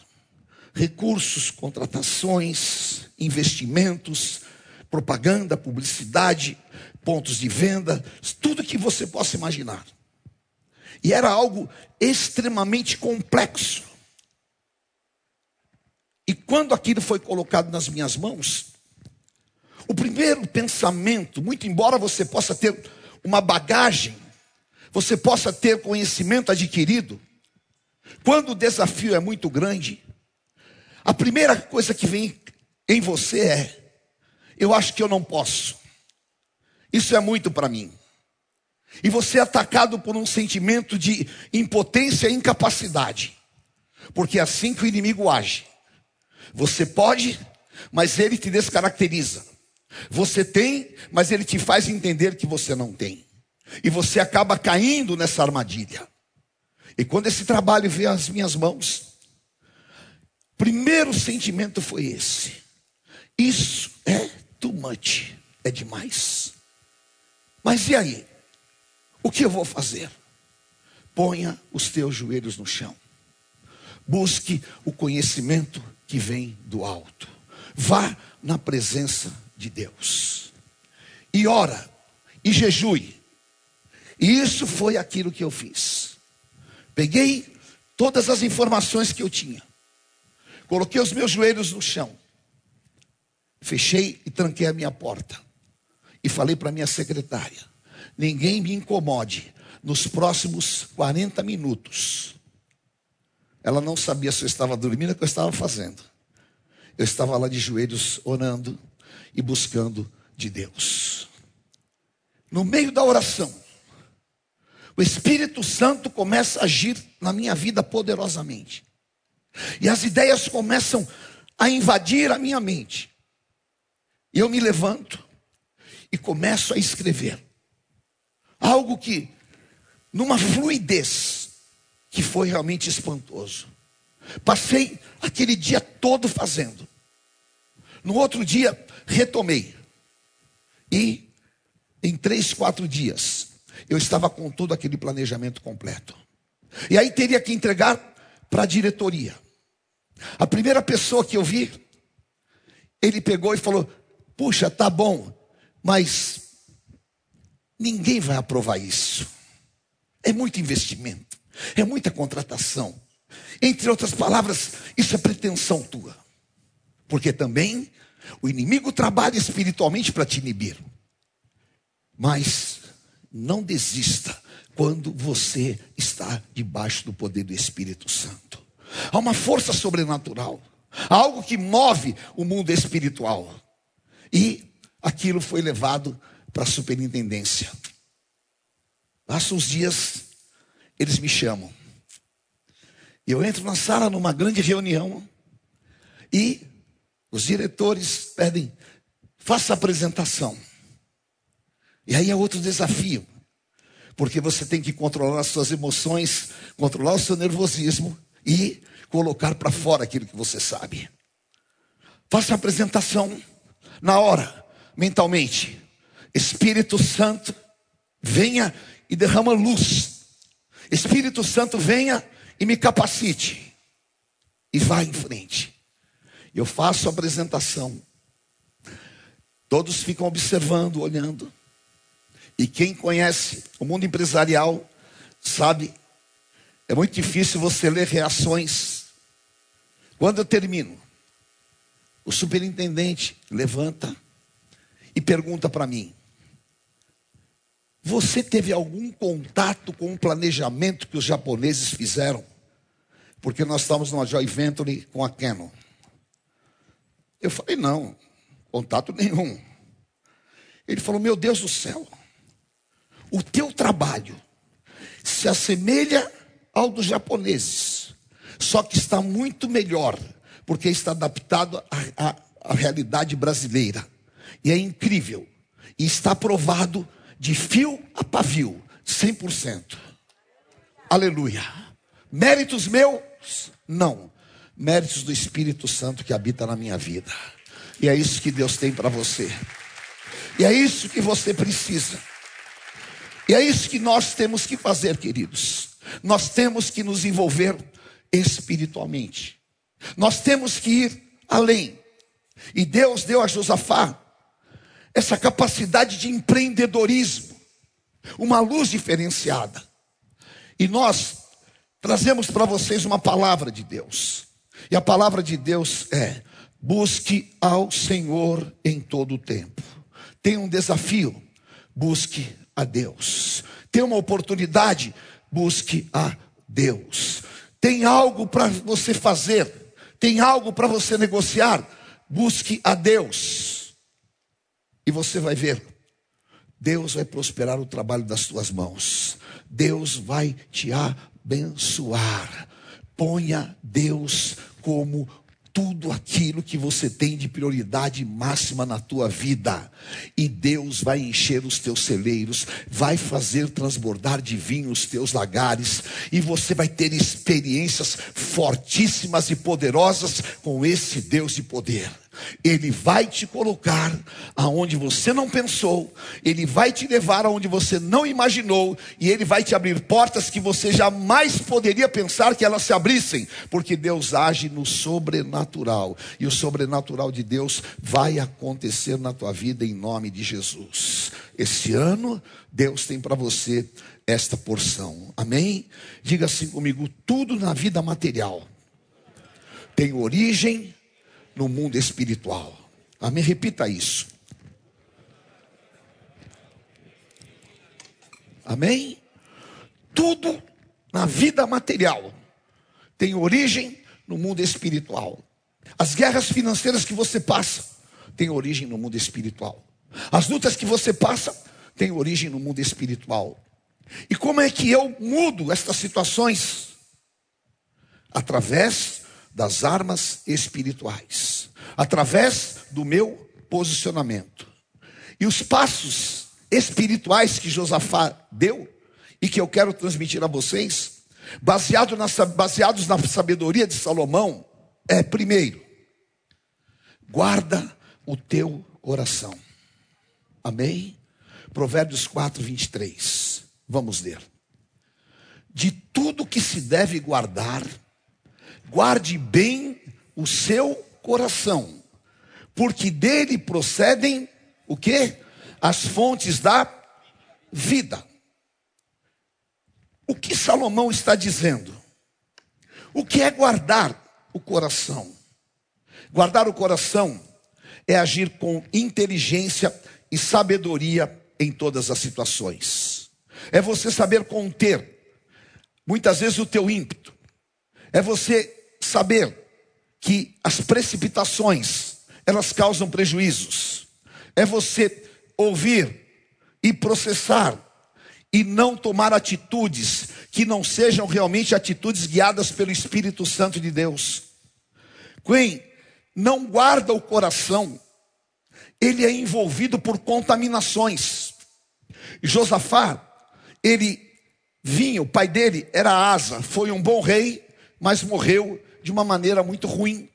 recursos, contratações, investimentos, propaganda, publicidade, pontos de venda, tudo que você possa imaginar. E era algo extremamente complexo. E quando aquilo foi colocado nas minhas mãos, o primeiro pensamento, muito embora você possa ter uma bagagem, você possa ter conhecimento adquirido, quando o desafio é muito grande, a primeira coisa que vem em você é: eu acho que eu não posso. Isso é muito para mim. E você é atacado por um sentimento de impotência e incapacidade. Porque é assim que o inimigo age. Você pode, mas ele te descaracteriza. Você tem, mas ele te faz entender que você não tem. E você acaba caindo nessa armadilha. E quando esse trabalho veio às minhas mãos, Primeiro sentimento foi esse. Isso é too much, é demais. Mas e aí? O que eu vou fazer? Ponha os teus joelhos no chão. Busque o conhecimento que vem do alto. Vá na presença de Deus. E ora, e jejue. E isso foi aquilo que eu fiz. Peguei todas as informações que eu tinha Coloquei os meus joelhos no chão. Fechei e tranquei a minha porta. E falei para minha secretária: ninguém me incomode nos próximos 40 minutos. Ela não sabia se eu estava dormindo ou o que eu estava fazendo. Eu estava lá de joelhos orando e buscando de Deus. No meio da oração, o Espírito Santo começa a agir na minha vida poderosamente. E as ideias começam a invadir a minha mente. E eu me levanto e começo a escrever. Algo que, numa fluidez, que foi realmente espantoso. Passei aquele dia todo fazendo. No outro dia, retomei. E, em três, quatro dias, eu estava com todo aquele planejamento completo. E aí teria que entregar para a diretoria. A primeira pessoa que eu vi, ele pegou e falou: Puxa, tá bom, mas ninguém vai aprovar isso. É muito investimento, é muita contratação. Entre outras palavras, isso é pretensão tua. Porque também o inimigo trabalha espiritualmente para te inibir. Mas não desista quando você está debaixo do poder do Espírito Santo. Há uma força sobrenatural, algo que move o mundo espiritual. E aquilo foi levado para a superintendência. Passam os dias, eles me chamam. Eu entro na sala numa grande reunião e os diretores pedem, faça a apresentação. E aí é outro desafio, porque você tem que controlar as suas emoções, controlar o seu nervosismo e colocar para fora aquilo que você sabe. Faça a apresentação na hora, mentalmente. Espírito Santo, venha e derrama luz. Espírito Santo, venha e me capacite. E vá em frente. Eu faço a apresentação. Todos ficam observando, olhando. E quem conhece o mundo empresarial sabe, é muito difícil você ler reações. Quando eu termino, o superintendente levanta e pergunta para mim: Você teve algum contato com o planejamento que os japoneses fizeram? Porque nós estamos numa joint venture com a Canon. Eu falei: Não, contato nenhum. Ele falou: Meu Deus do céu, o teu trabalho se assemelha ao dos japoneses, só que está muito melhor, porque está adaptado à, à, à realidade brasileira. E é incrível. E está provado de fio a pavio, 100%. Aleluia. Méritos meus? Não. Méritos do Espírito Santo que habita na minha vida. E é isso que Deus tem para você. E é isso que você precisa. E é isso que nós temos que fazer, queridos. Nós temos que nos envolver espiritualmente. Nós temos que ir além. E Deus deu a Josafá essa capacidade de empreendedorismo, uma luz diferenciada. E nós trazemos para vocês uma palavra de Deus. E a palavra de Deus é: busque ao Senhor em todo o tempo. Tem um desafio, busque a Deus. Tem uma oportunidade, busque a Deus. Tem algo para você fazer, tem algo para você negociar, busque a Deus. E você vai ver, Deus vai prosperar o trabalho das tuas mãos. Deus vai te abençoar. Ponha Deus como tudo aquilo que você tem de prioridade máxima na tua vida. E Deus vai encher os teus celeiros, vai fazer transbordar de vinho os teus lagares, e você vai ter experiências fortíssimas e poderosas com esse Deus de poder. Ele vai te colocar aonde você não pensou, ele vai te levar aonde você não imaginou, e ele vai te abrir portas que você jamais poderia pensar que elas se abrissem, porque Deus age no sobrenatural, e o sobrenatural de Deus vai acontecer na tua vida em nome de Jesus. Esse ano, Deus tem para você esta porção, amém? Diga assim comigo: tudo na vida material tem origem no mundo espiritual. Amém? Repita isso. Amém? Tudo na vida material tem origem no mundo espiritual. As guerras financeiras que você passa têm origem no mundo espiritual. As lutas que você passa têm origem no mundo espiritual. E como é que eu mudo estas situações? Através das armas espirituais, através do meu posicionamento. E os passos espirituais que Josafá deu e que eu quero transmitir a vocês, baseado na, baseados na sabedoria de Salomão, é primeiro, guarda o teu coração. Amém? Provérbios 4, 23. Vamos ler. De tudo que se deve guardar, guarde bem o seu coração, porque dele procedem o que? As fontes da vida. O que Salomão está dizendo? O que é guardar o coração? Guardar o coração é agir com inteligência e sabedoria em todas as situações. É você saber conter muitas vezes o teu ímpeto. É você saber que as precipitações, elas causam prejuízos. É você ouvir e processar e não tomar atitudes que não sejam realmente atitudes guiadas pelo Espírito Santo de Deus. Quem não guarda o coração, ele é envolvido por contaminações. Josafá, ele vinha, o pai dele era Asa, foi um bom rei, mas morreu de uma maneira muito ruim.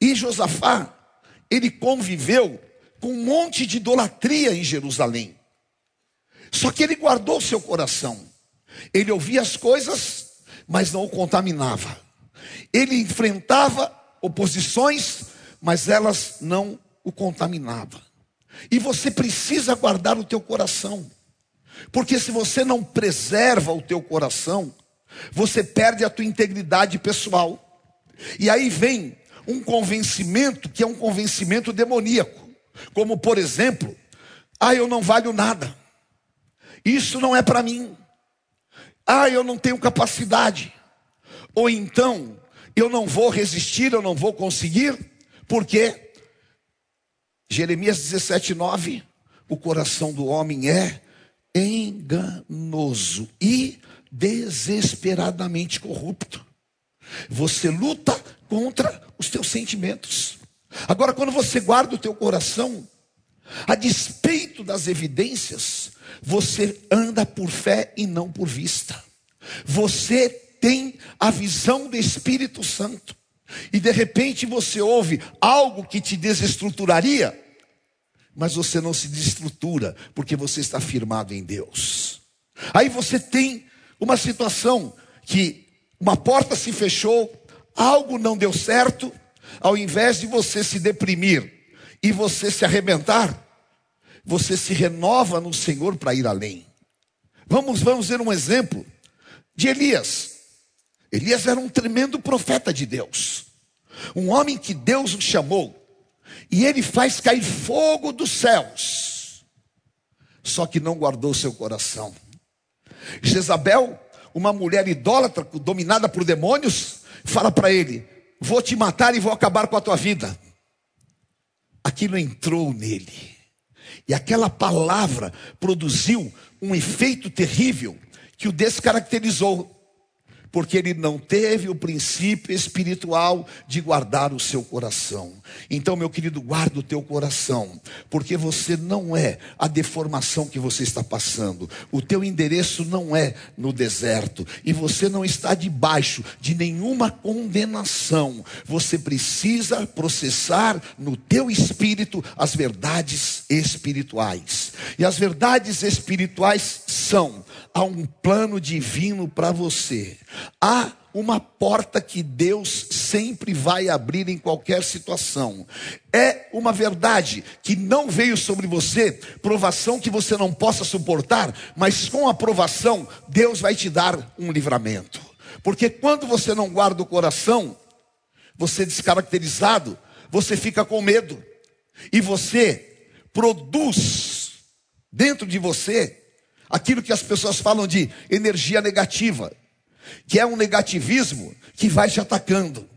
E Josafá, ele conviveu com um monte de idolatria em Jerusalém. Só que ele guardou seu coração. Ele ouvia as coisas, mas não o contaminava. Ele enfrentava oposições, mas elas não o contaminavam. E você precisa guardar o teu coração. Porque se você não preserva o teu coração, você perde a tua integridade pessoal. E aí vem um convencimento que é um convencimento demoníaco. Como por exemplo, ah, eu não valho nada. Isso não é para mim. Ah, eu não tenho capacidade. Ou então, eu não vou resistir, eu não vou conseguir, porque Jeremias 17, 9, o coração do homem é enganoso e desesperadamente corrupto. Você luta contra os teus sentimentos. Agora, quando você guarda o teu coração, a despeito das evidências, você anda por fé e não por vista. Você tem a visão do Espírito Santo. E de repente você ouve algo que te desestruturaria, mas você não se desestrutura, porque você está firmado em Deus. Aí você tem uma situação que uma porta se fechou, algo não deu certo, ao invés de você se deprimir e você se arrebentar, você se renova no Senhor para ir além. Vamos, vamos ver um exemplo de Elias. Elias era um tremendo profeta de Deus, um homem que Deus o chamou, e ele faz cair fogo dos céus, só que não guardou seu coração. Jezabel, uma mulher idólatra, dominada por demônios, fala para ele: Vou te matar e vou acabar com a tua vida. Aquilo entrou nele. E aquela palavra produziu um efeito terrível que o descaracterizou porque ele não teve o princípio espiritual de guardar o seu coração. Então, meu querido, guarda o teu coração, porque você não é a deformação que você está passando. O teu endereço não é no deserto e você não está debaixo de nenhuma condenação. Você precisa processar no teu espírito as verdades espirituais. E as verdades espirituais são: há um plano divino para você. Há uma porta que Deus sempre vai abrir em qualquer situação. É uma verdade que não veio sobre você, provação que você não possa suportar, mas com a provação, Deus vai te dar um livramento. Porque quando você não guarda o coração, você é descaracterizado, você fica com medo. E você produz dentro de você aquilo que as pessoas falam de energia negativa que é um negativismo que vai te atacando.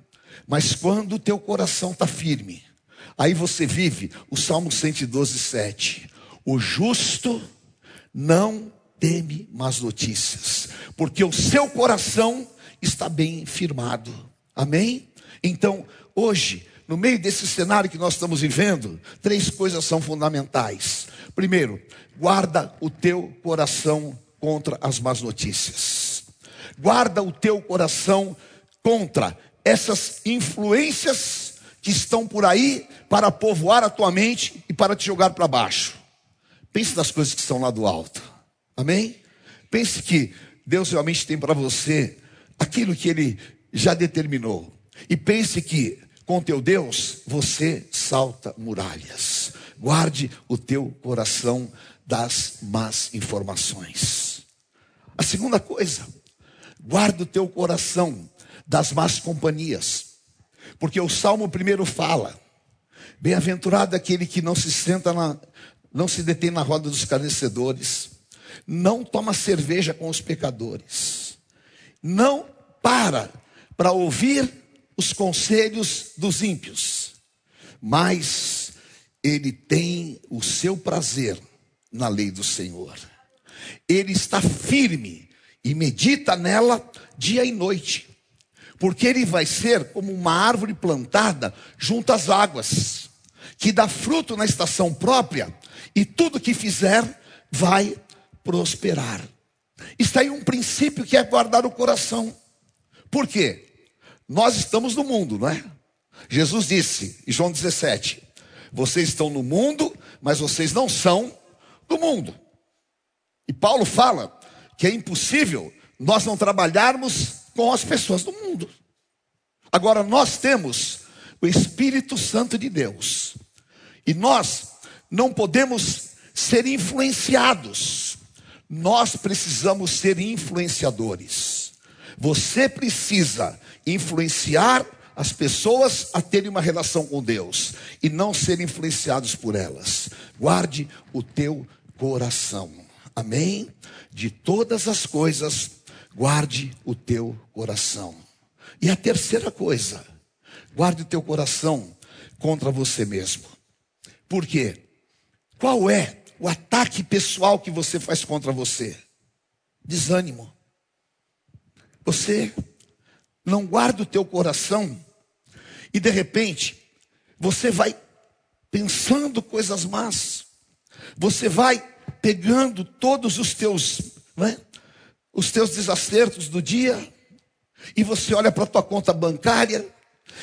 Mas quando o teu coração está firme, aí você vive o Salmo 112, 7. O justo não teme más notícias, porque o seu coração está bem firmado. Amém? Então, hoje, no meio desse cenário que nós estamos vivendo, três coisas são fundamentais. Primeiro, guarda o teu coração contra as más notícias guarda o teu coração contra essas influências que estão por aí para povoar a tua mente e para te jogar para baixo. Pense nas coisas que estão lá do alto. Amém? Pense que Deus realmente tem para você aquilo que Ele já determinou. E pense que com teu Deus você salta muralhas. Guarde o teu coração das más informações. A segunda coisa, guarda o teu coração das más companhias. Porque o Salmo primeiro fala: Bem-aventurado aquele que não se senta na, não se detém na roda dos escarnecedores, não toma cerveja com os pecadores, não para para ouvir os conselhos dos ímpios, mas ele tem o seu prazer na lei do Senhor. Ele está firme e medita nela dia e noite, porque ele vai ser como uma árvore plantada junto às águas, que dá fruto na estação própria, e tudo que fizer vai prosperar. Está aí um princípio que é guardar o coração. Por quê? Nós estamos no mundo, não é? Jesus disse, em João 17: Vocês estão no mundo, mas vocês não são do mundo. E Paulo fala que é impossível nós não trabalharmos com as pessoas do mundo. Agora, nós temos o Espírito Santo de Deus, e nós não podemos ser influenciados, nós precisamos ser influenciadores. Você precisa influenciar as pessoas a terem uma relação com Deus e não ser influenciados por elas. Guarde o teu coração. Amém? De todas as coisas, guarde o teu coração. E a terceira coisa, guarde o teu coração contra você mesmo. Por quê? Qual é o ataque pessoal que você faz contra você? Desânimo. Você não guarda o teu coração e de repente você vai pensando coisas más. Você vai pegando todos os teus, né, os teus desacertos do dia e você olha para a tua conta bancária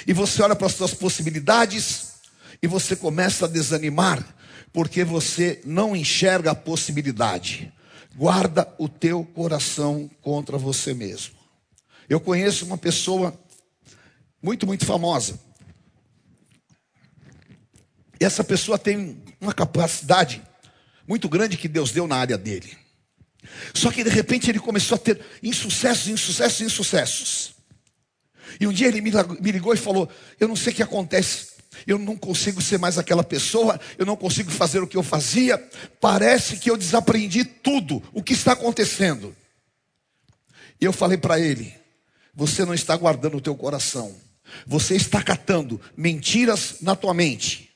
e você olha para as tuas possibilidades e você começa a desanimar porque você não enxerga a possibilidade. Guarda o teu coração contra você mesmo. Eu conheço uma pessoa muito, muito famosa. E essa pessoa tem uma capacidade muito grande que Deus deu na área dele. Só que de repente ele começou a ter insucessos, insucessos, insucessos. E um dia ele me ligou e falou: Eu não sei o que acontece eu não consigo ser mais aquela pessoa, eu não consigo fazer o que eu fazia, parece que eu desaprendi tudo o que está acontecendo. E eu falei para ele: você não está guardando o teu coração, você está catando mentiras na tua mente,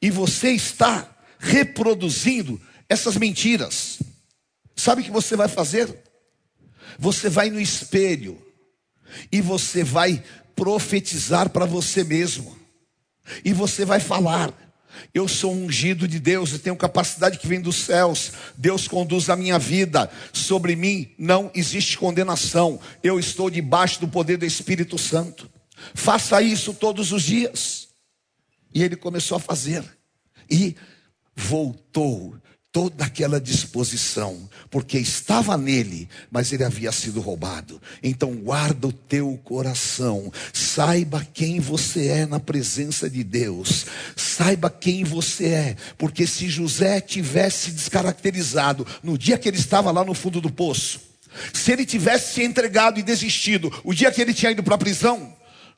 e você está reproduzindo essas mentiras. Sabe o que você vai fazer? Você vai no espelho e você vai profetizar para você mesmo. E você vai falar: eu sou ungido de Deus, eu tenho capacidade que vem dos céus. Deus conduz a minha vida. Sobre mim não existe condenação. Eu estou debaixo do poder do Espírito Santo. Faça isso todos os dias. E ele começou a fazer. E voltou toda aquela disposição, porque estava nele, mas ele havia sido roubado. Então guarda o teu coração, saiba quem você é na presença de Deus, saiba quem você é, porque se José tivesse descaracterizado no dia que ele estava lá no fundo do poço, se ele tivesse se entregado e desistido, o dia que ele tinha ido para a prisão,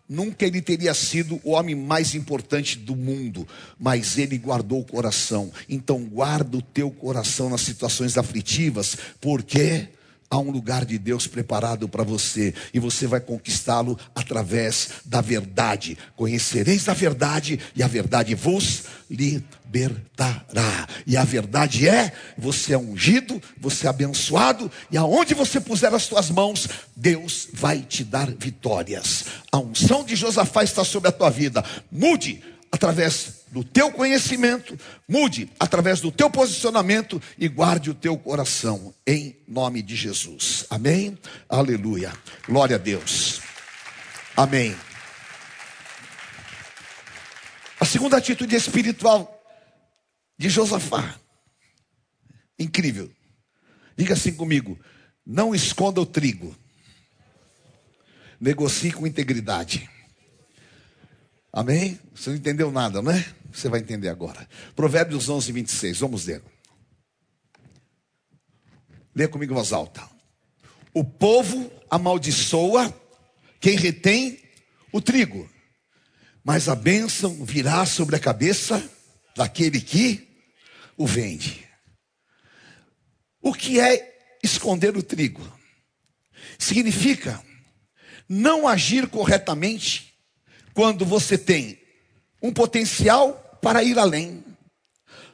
Nunca ele teria sido o homem mais importante do mundo, mas ele guardou o coração. Então, guarda o teu coração nas situações aflitivas, porque há um lugar de Deus preparado para você e você vai conquistá-lo através da verdade. Conhecereis a verdade e a verdade vos libertará. E a verdade é: você é ungido, você é abençoado e aonde você puser as suas mãos, Deus vai te dar vitórias. A unção de Josafá está sobre a tua vida. Mude através do teu conhecimento, mude através do teu posicionamento e guarde o teu coração em nome de Jesus. Amém? Aleluia. Glória a Deus. Amém. A segunda atitude espiritual de Josafá. Incrível. Diga assim comigo: não esconda o trigo. Negocie com integridade. Amém? Você não entendeu nada, não é? Você vai entender agora. Provérbios 11, 26. Vamos ler. Lê comigo em voz alta. O povo amaldiçoa quem retém o trigo, mas a bênção virá sobre a cabeça daquele que o vende. O que é esconder o trigo? Significa não agir corretamente quando você tem um potencial para ir além,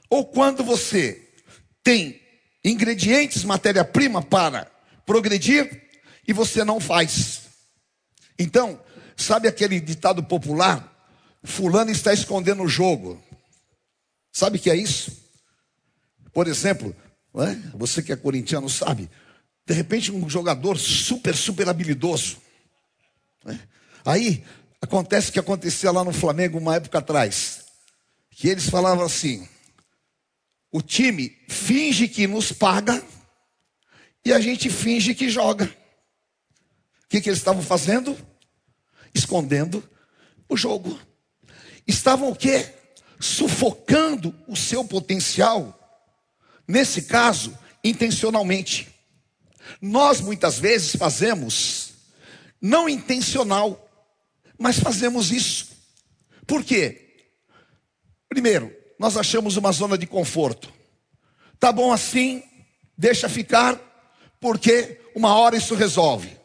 ou quando você tem ingredientes, matéria-prima para progredir e você não faz. Então, sabe aquele ditado popular? Fulano está escondendo o jogo. Sabe o que é isso? Por exemplo, você que é corintiano sabe, de repente um jogador super, super habilidoso. Aí acontece o que acontecia lá no Flamengo uma época atrás. Que eles falavam assim: o time finge que nos paga e a gente finge que joga. O que, que eles estavam fazendo? Escondendo o jogo. Estavam o quê? Sufocando o seu potencial. Nesse caso, intencionalmente. Nós muitas vezes fazemos, não intencional, mas fazemos isso. Por quê? Primeiro, nós achamos uma zona de conforto. Tá bom assim, deixa ficar, porque uma hora isso resolve.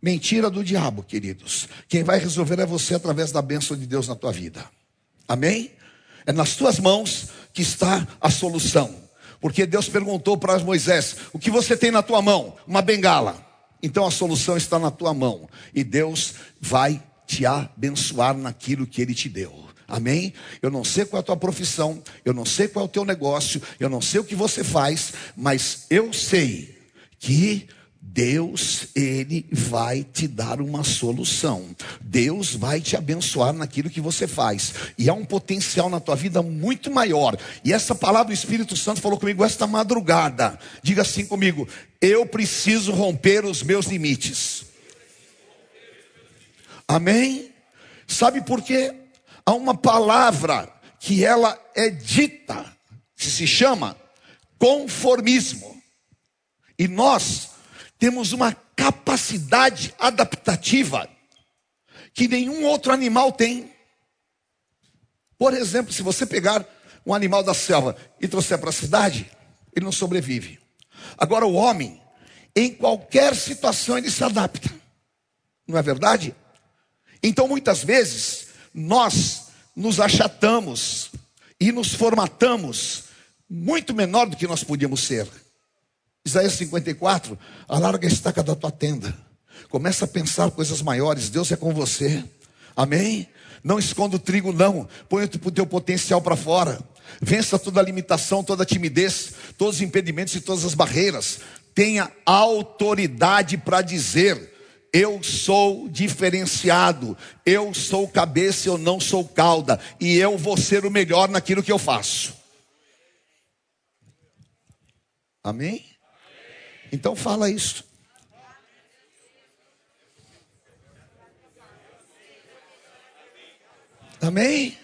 Mentira do diabo, queridos. Quem vai resolver é você através da bênção de Deus na tua vida. Amém? É nas tuas mãos que está a solução. Porque Deus perguntou para Moisés: O que você tem na tua mão? Uma bengala. Então a solução está na tua mão. E Deus vai te abençoar naquilo que Ele te deu. Amém? Eu não sei qual é a tua profissão, eu não sei qual é o teu negócio, eu não sei o que você faz, mas eu sei que Deus, Ele vai te dar uma solução. Deus vai te abençoar naquilo que você faz. E há um potencial na tua vida muito maior. E essa palavra do Espírito Santo falou comigo esta madrugada. Diga assim comigo: eu preciso romper os meus limites. Amém? Sabe por quê? Há uma palavra que ela é dita, que se chama conformismo. E nós temos uma capacidade adaptativa que nenhum outro animal tem. Por exemplo, se você pegar um animal da selva e trouxer para a cidade, ele não sobrevive. Agora, o homem, em qualquer situação, ele se adapta. Não é verdade? Então, muitas vezes, nós nos achatamos e nos formatamos muito menor do que nós podíamos ser. Isaías 54, alarga a estaca da tua tenda. Começa a pensar coisas maiores. Deus é com você. Amém? Não esconda o trigo, não. Põe o teu potencial para fora. Vença toda a limitação, toda a timidez, todos os impedimentos e todas as barreiras. Tenha autoridade para dizer: eu sou diferenciado, eu sou cabeça, eu não sou cauda, e eu vou ser o melhor naquilo que eu faço. Amém? Então fala isso. Amém?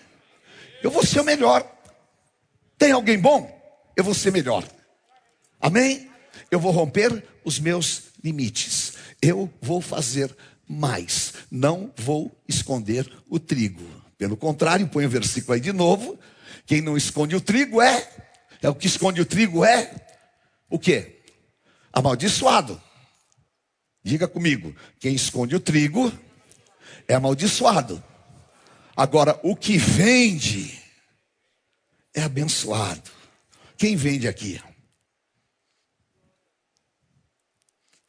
Eu vou ser o melhor. Tem alguém bom? Eu vou ser melhor. Amém? Eu vou romper os meus limites eu vou fazer mais, não vou esconder o trigo. Pelo contrário, põe o versículo aí de novo. Quem não esconde o trigo é, é o que esconde o trigo é o que? Amaldiçoado. Diga comigo, quem esconde o trigo é amaldiçoado. Agora, o que vende é abençoado. Quem vende aqui?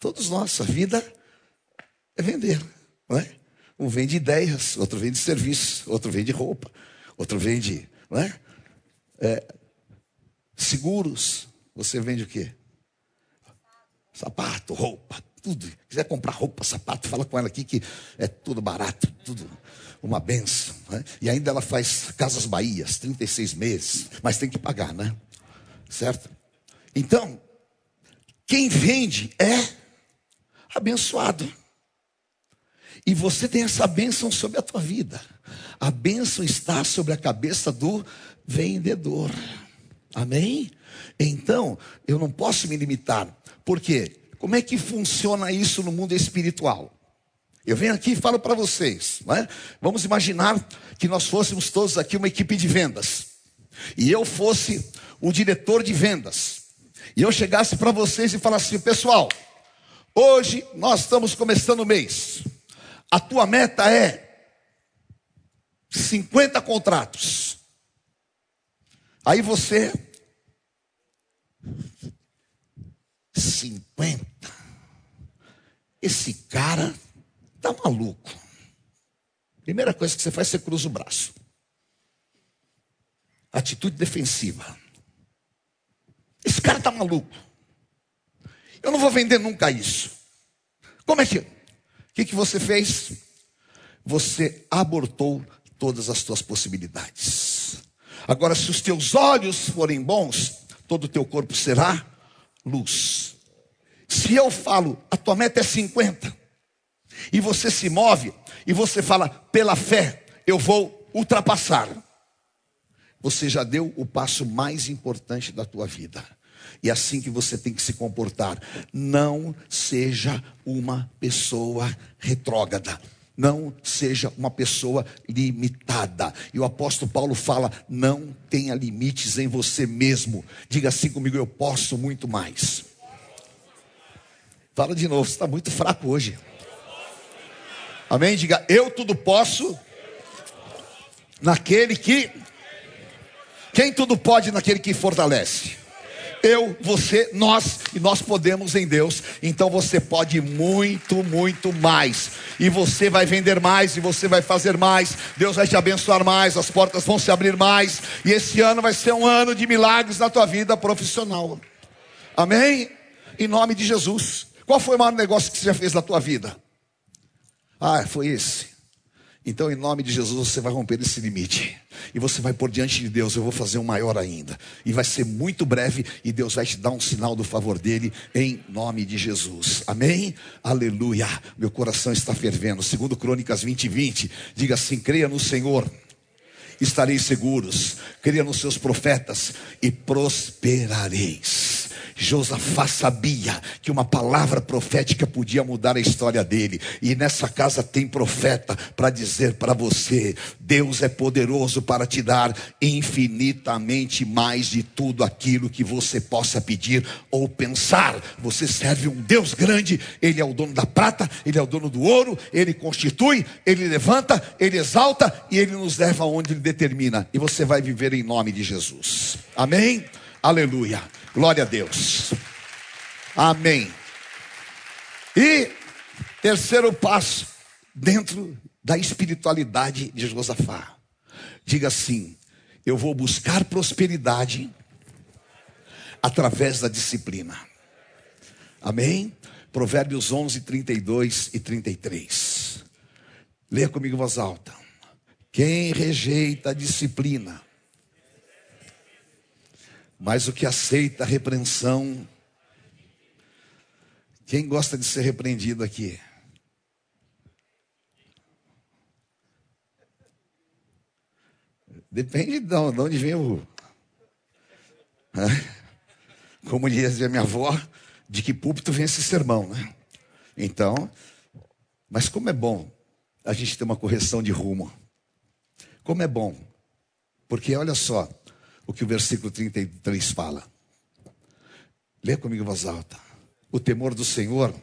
Todos nós, a vida é vender, não é? Um vende ideias, outro vende serviço, outro vende roupa, outro vende, não é? é seguros. Você vende o quê? Sapato, roupa, tudo. Se quiser comprar roupa, sapato, fala com ela aqui que é tudo barato, tudo uma benção. Né? E ainda ela faz Casas Bahias, 36 meses, mas tem que pagar, né? Certo? Então, quem vende é abençoado. E você tem essa bênção sobre a tua vida. A bênção está sobre a cabeça do vendedor. Amém? Então, eu não posso me limitar. Por quê? Como é que funciona isso no mundo espiritual? Eu venho aqui e falo para vocês, é? vamos imaginar que nós fôssemos todos aqui uma equipe de vendas, e eu fosse o diretor de vendas, e eu chegasse para vocês e falasse assim, pessoal, hoje nós estamos começando o mês, a tua meta é 50 contratos, aí você, 50, esse cara Está maluco. Primeira coisa que você faz, você cruza o braço. Atitude defensiva. Esse cara está maluco. Eu não vou vender nunca isso. Como é que? O que, que você fez? Você abortou todas as suas possibilidades. Agora, se os teus olhos forem bons, todo o teu corpo será luz. Se eu falo, a tua meta é 50, e você se move e você fala, pela fé, eu vou ultrapassar. Você já deu o passo mais importante da tua vida. E é assim que você tem que se comportar. Não seja uma pessoa retrógrada. Não seja uma pessoa limitada. E o apóstolo Paulo fala: não tenha limites em você mesmo. Diga assim comigo: eu posso muito mais. Fala de novo, você está muito fraco hoje. Amém? Diga, eu tudo posso naquele que. Quem tudo pode naquele que fortalece? Eu, você, nós, e nós podemos em Deus. Então você pode muito, muito mais. E você vai vender mais, e você vai fazer mais. Deus vai te abençoar mais, as portas vão se abrir mais. E esse ano vai ser um ano de milagres na tua vida profissional. Amém? Em nome de Jesus. Qual foi o maior negócio que você já fez na tua vida? Ah, foi esse. Então, em nome de Jesus, você vai romper esse limite. E você vai por diante de Deus, eu vou fazer um maior ainda. E vai ser muito breve, e Deus vai te dar um sinal do favor dele, em nome de Jesus. Amém? Aleluia. Meu coração está fervendo. Segundo Crônicas 20, 20. Diga assim: creia no Senhor, estareis seguros. Creia nos seus profetas, e prosperareis. Josafá sabia que uma palavra profética podia mudar a história dele. E nessa casa tem profeta para dizer para você: Deus é poderoso para te dar infinitamente mais de tudo aquilo que você possa pedir ou pensar. Você serve um Deus grande, Ele é o dono da prata, Ele é o dono do ouro, Ele constitui, Ele levanta, Ele exalta e Ele nos leva aonde Ele determina. E você vai viver em nome de Jesus. Amém? Aleluia. Glória a Deus. Amém. E terceiro passo, dentro da espiritualidade de Josafá. Diga assim: eu vou buscar prosperidade através da disciplina. Amém? Provérbios 11, 32 e 33. Leia comigo em voz alta. Quem rejeita a disciplina mas o que aceita a repreensão. Quem gosta de ser repreendido aqui? Depende de onde vem o. Como dizia minha avó, de que púlpito vem esse sermão, né? Então, mas como é bom a gente ter uma correção de rumo. Como é bom. Porque olha só, o que o versículo 33 fala. Lê comigo em voz alta. O temor do Senhor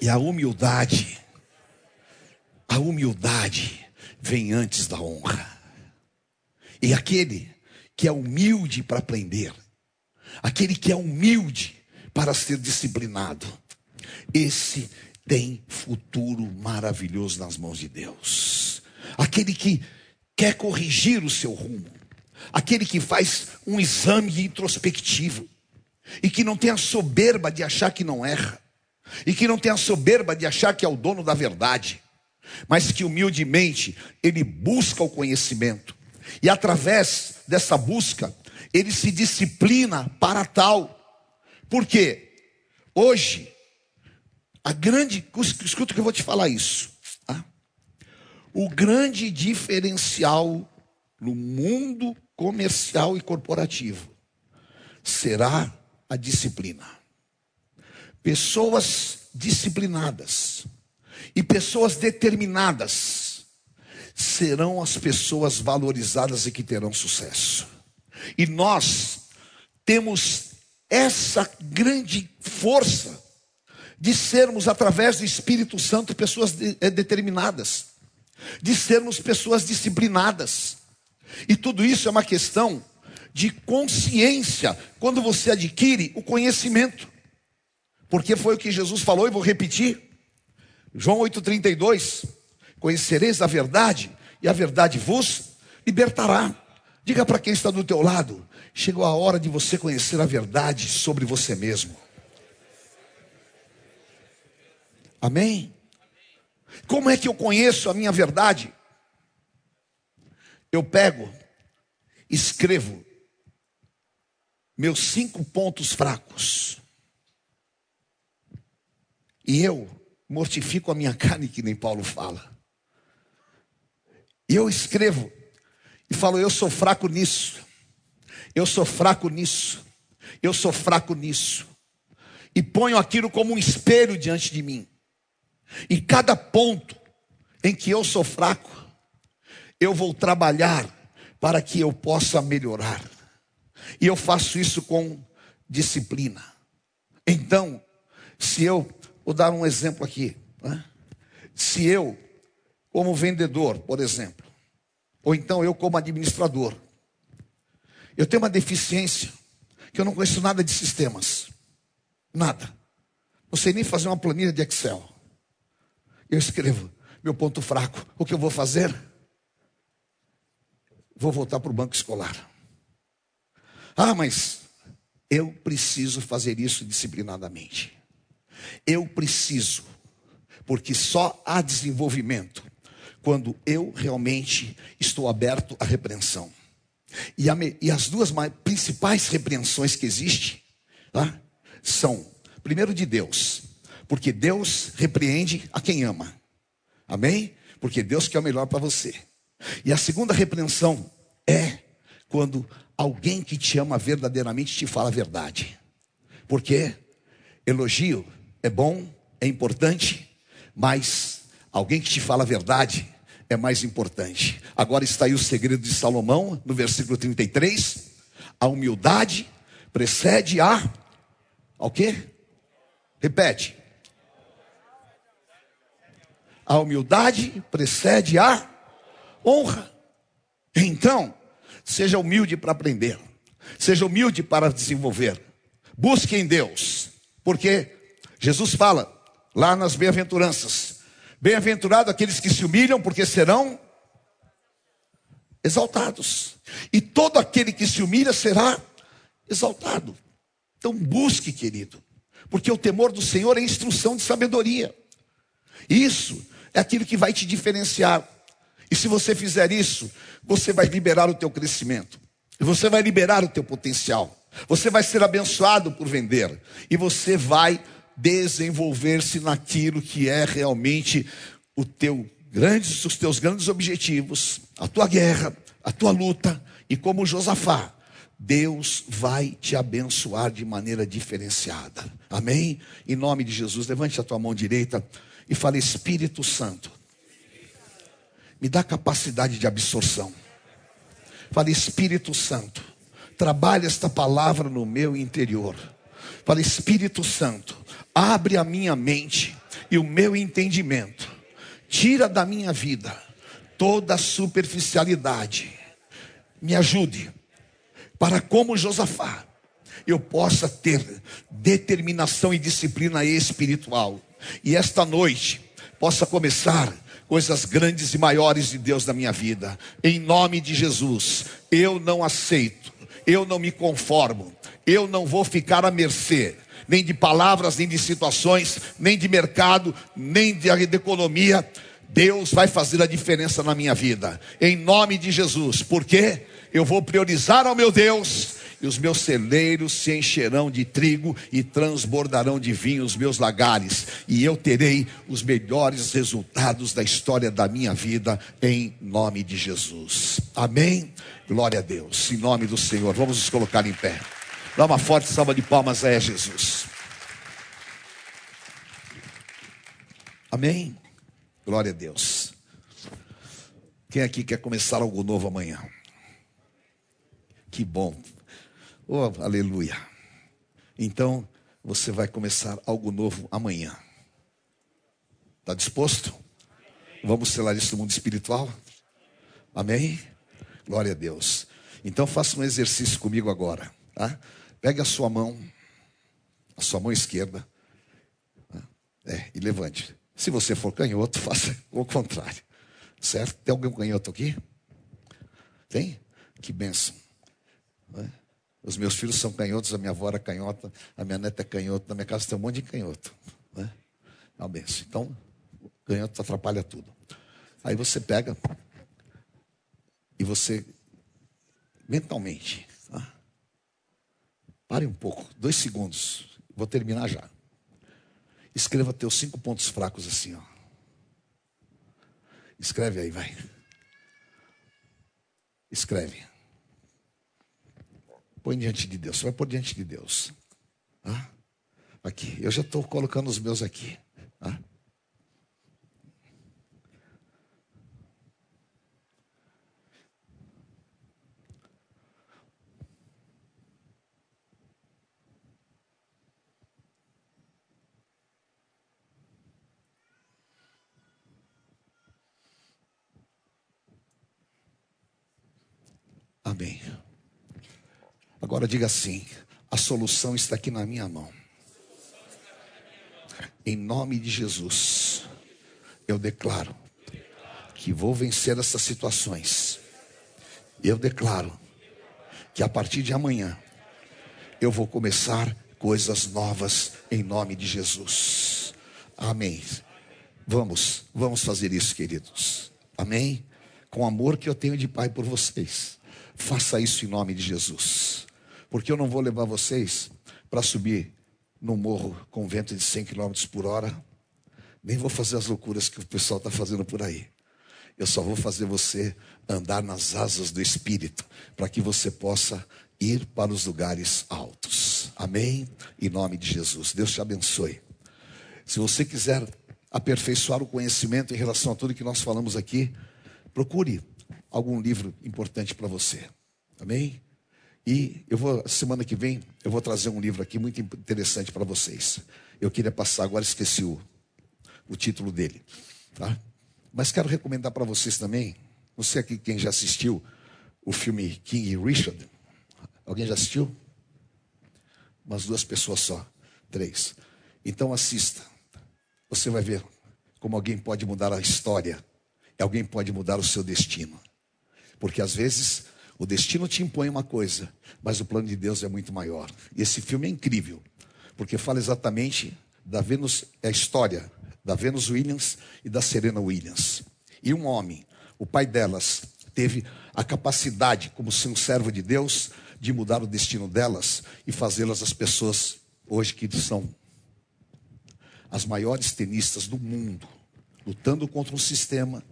e a humildade. A humildade vem antes da honra. E aquele que é humilde para aprender, aquele que é humilde para ser disciplinado, esse tem futuro maravilhoso nas mãos de Deus. Aquele que quer corrigir o seu rumo, aquele que faz um exame introspectivo e que não tem a soberba de achar que não erra, e que não tem a soberba de achar que é o dono da verdade, mas que humildemente ele busca o conhecimento e através dessa busca ele se disciplina para tal. Por quê? Hoje, a grande. Escuta que eu vou te falar isso. O grande diferencial no mundo comercial e corporativo será a disciplina. Pessoas disciplinadas e pessoas determinadas serão as pessoas valorizadas e que terão sucesso. E nós temos essa grande força de sermos, através do Espírito Santo, pessoas é, determinadas, de sermos pessoas disciplinadas. E tudo isso é uma questão de consciência quando você adquire o conhecimento. Porque foi o que Jesus falou e vou repetir. João 8:32. Conhecereis a verdade e a verdade vos libertará. Diga para quem está do teu lado, chegou a hora de você conhecer a verdade sobre você mesmo. Amém? Como é que eu conheço a minha verdade? Eu pego, escrevo meus cinco pontos fracos. E eu mortifico a minha carne, que nem Paulo fala. E eu escrevo e falo: eu sou fraco nisso, eu sou fraco nisso, eu sou fraco nisso. E ponho aquilo como um espelho diante de mim. E cada ponto em que eu sou fraco, eu vou trabalhar para que eu possa melhorar. E eu faço isso com disciplina. Então, se eu, vou dar um exemplo aqui. Né? Se eu, como vendedor, por exemplo, ou então eu como administrador, eu tenho uma deficiência que eu não conheço nada de sistemas. Nada. Não sei nem fazer uma planilha de Excel. Eu escrevo meu ponto fraco. O que eu vou fazer? Vou voltar para o banco escolar. Ah, mas eu preciso fazer isso disciplinadamente. Eu preciso, porque só há desenvolvimento quando eu realmente estou aberto à repreensão. E, a, e as duas mais, principais repreensões que existem tá, são, primeiro, de Deus, porque Deus repreende a quem ama. Amém? Porque Deus quer o melhor para você. E a segunda repreensão é quando alguém que te ama verdadeiramente te fala a verdade. Porque elogio é bom, é importante, mas alguém que te fala a verdade é mais importante. Agora está aí o segredo de Salomão, no versículo 33. A humildade precede a ao quê? Repete. A humildade precede a honra. Então, Seja humilde para aprender. Seja humilde para desenvolver. Busque em Deus. Porque Jesus fala lá nas bem-aventuranças: Bem-aventurado aqueles que se humilham, porque serão exaltados. E todo aquele que se humilha será exaltado. Então busque, querido, porque o temor do Senhor é instrução de sabedoria. Isso é aquilo que vai te diferenciar. E se você fizer isso, você vai liberar o teu crescimento. Você vai liberar o teu potencial. Você vai ser abençoado por vender. E você vai desenvolver-se naquilo que é realmente o teu grandes, os teus grandes objetivos, a tua guerra, a tua luta. E como Josafá, Deus vai te abençoar de maneira diferenciada. Amém? Em nome de Jesus, levante a tua mão direita e fale: Espírito Santo, me dá capacidade de absorção. Fale, Espírito Santo, trabalhe esta palavra no meu interior. Fale, Espírito Santo, abre a minha mente e o meu entendimento. Tira da minha vida toda superficialidade. Me ajude para como Josafá eu possa ter determinação e disciplina espiritual. E esta noite possa começar coisas grandes e maiores de Deus na minha vida. Em nome de Jesus, eu não aceito, eu não me conformo, eu não vou ficar à mercê nem de palavras, nem de situações, nem de mercado, nem de, de economia. Deus vai fazer a diferença na minha vida, em nome de Jesus, porque eu vou priorizar ao meu Deus e os meus celeiros se encherão de trigo e transbordarão de vinho os meus lagares, e eu terei os melhores resultados da história da minha vida, em nome de Jesus. Amém? Glória a Deus, em nome do Senhor. Vamos nos colocar em pé. Dá uma forte salva de palmas a Jesus. Amém? Glória a Deus. Quem aqui quer começar algo novo amanhã? Que bom. Oh, aleluia. Então, você vai começar algo novo amanhã. Está disposto? Vamos selar isso no mundo espiritual? Amém? Glória a Deus. Então faça um exercício comigo agora. Tá? Pegue a sua mão, a sua mão esquerda, tá? é, e levante. Se você for canhoto, faça o contrário. Certo? Tem alguém canhoto aqui? Tem? Que benção. É? Os meus filhos são canhotos, a minha avó era canhota, a minha neta é canhota, na minha casa tem um monte de canhoto. É? uma benção. Então, canhoto atrapalha tudo. Aí você pega e você, mentalmente, tá? pare um pouco, dois segundos, vou terminar já. Escreva teus cinco pontos fracos assim, ó. Escreve aí, vai. Escreve. Põe diante de Deus. Vai pôr diante de Deus. Ah, aqui. Eu já estou colocando os meus aqui. Ah. Amém. Agora diga assim: a solução está aqui na minha mão. Em nome de Jesus, eu declaro que vou vencer essas situações. Eu declaro que a partir de amanhã eu vou começar coisas novas em nome de Jesus. Amém. Vamos, vamos fazer isso, queridos. Amém? Com o amor que eu tenho de Pai por vocês. Faça isso em nome de Jesus. Porque eu não vou levar vocês para subir no morro com vento de 100 km por hora. Nem vou fazer as loucuras que o pessoal está fazendo por aí. Eu só vou fazer você andar nas asas do Espírito, para que você possa ir para os lugares altos. Amém? Em nome de Jesus. Deus te abençoe. Se você quiser aperfeiçoar o conhecimento em relação a tudo que nós falamos aqui, procure algum livro importante para você. Amém? E eu vou, semana que vem, eu vou trazer um livro aqui muito interessante para vocês. Eu queria passar, agora esqueci o, o título dele. Tá? Mas quero recomendar para vocês também, não sei aqui quem já assistiu o filme King Richard. Alguém já assistiu? Umas duas pessoas só, três. Então assista. Você vai ver como alguém pode mudar a história, alguém pode mudar o seu destino. Porque às vezes o destino te impõe uma coisa, mas o plano de Deus é muito maior. E esse filme é incrível, porque fala exatamente da Venus, é a história da Venus Williams e da Serena Williams. E um homem, o pai delas, teve a capacidade, como ser um servo de Deus, de mudar o destino delas e fazê-las as pessoas hoje que são as maiores tenistas do mundo, lutando contra um sistema,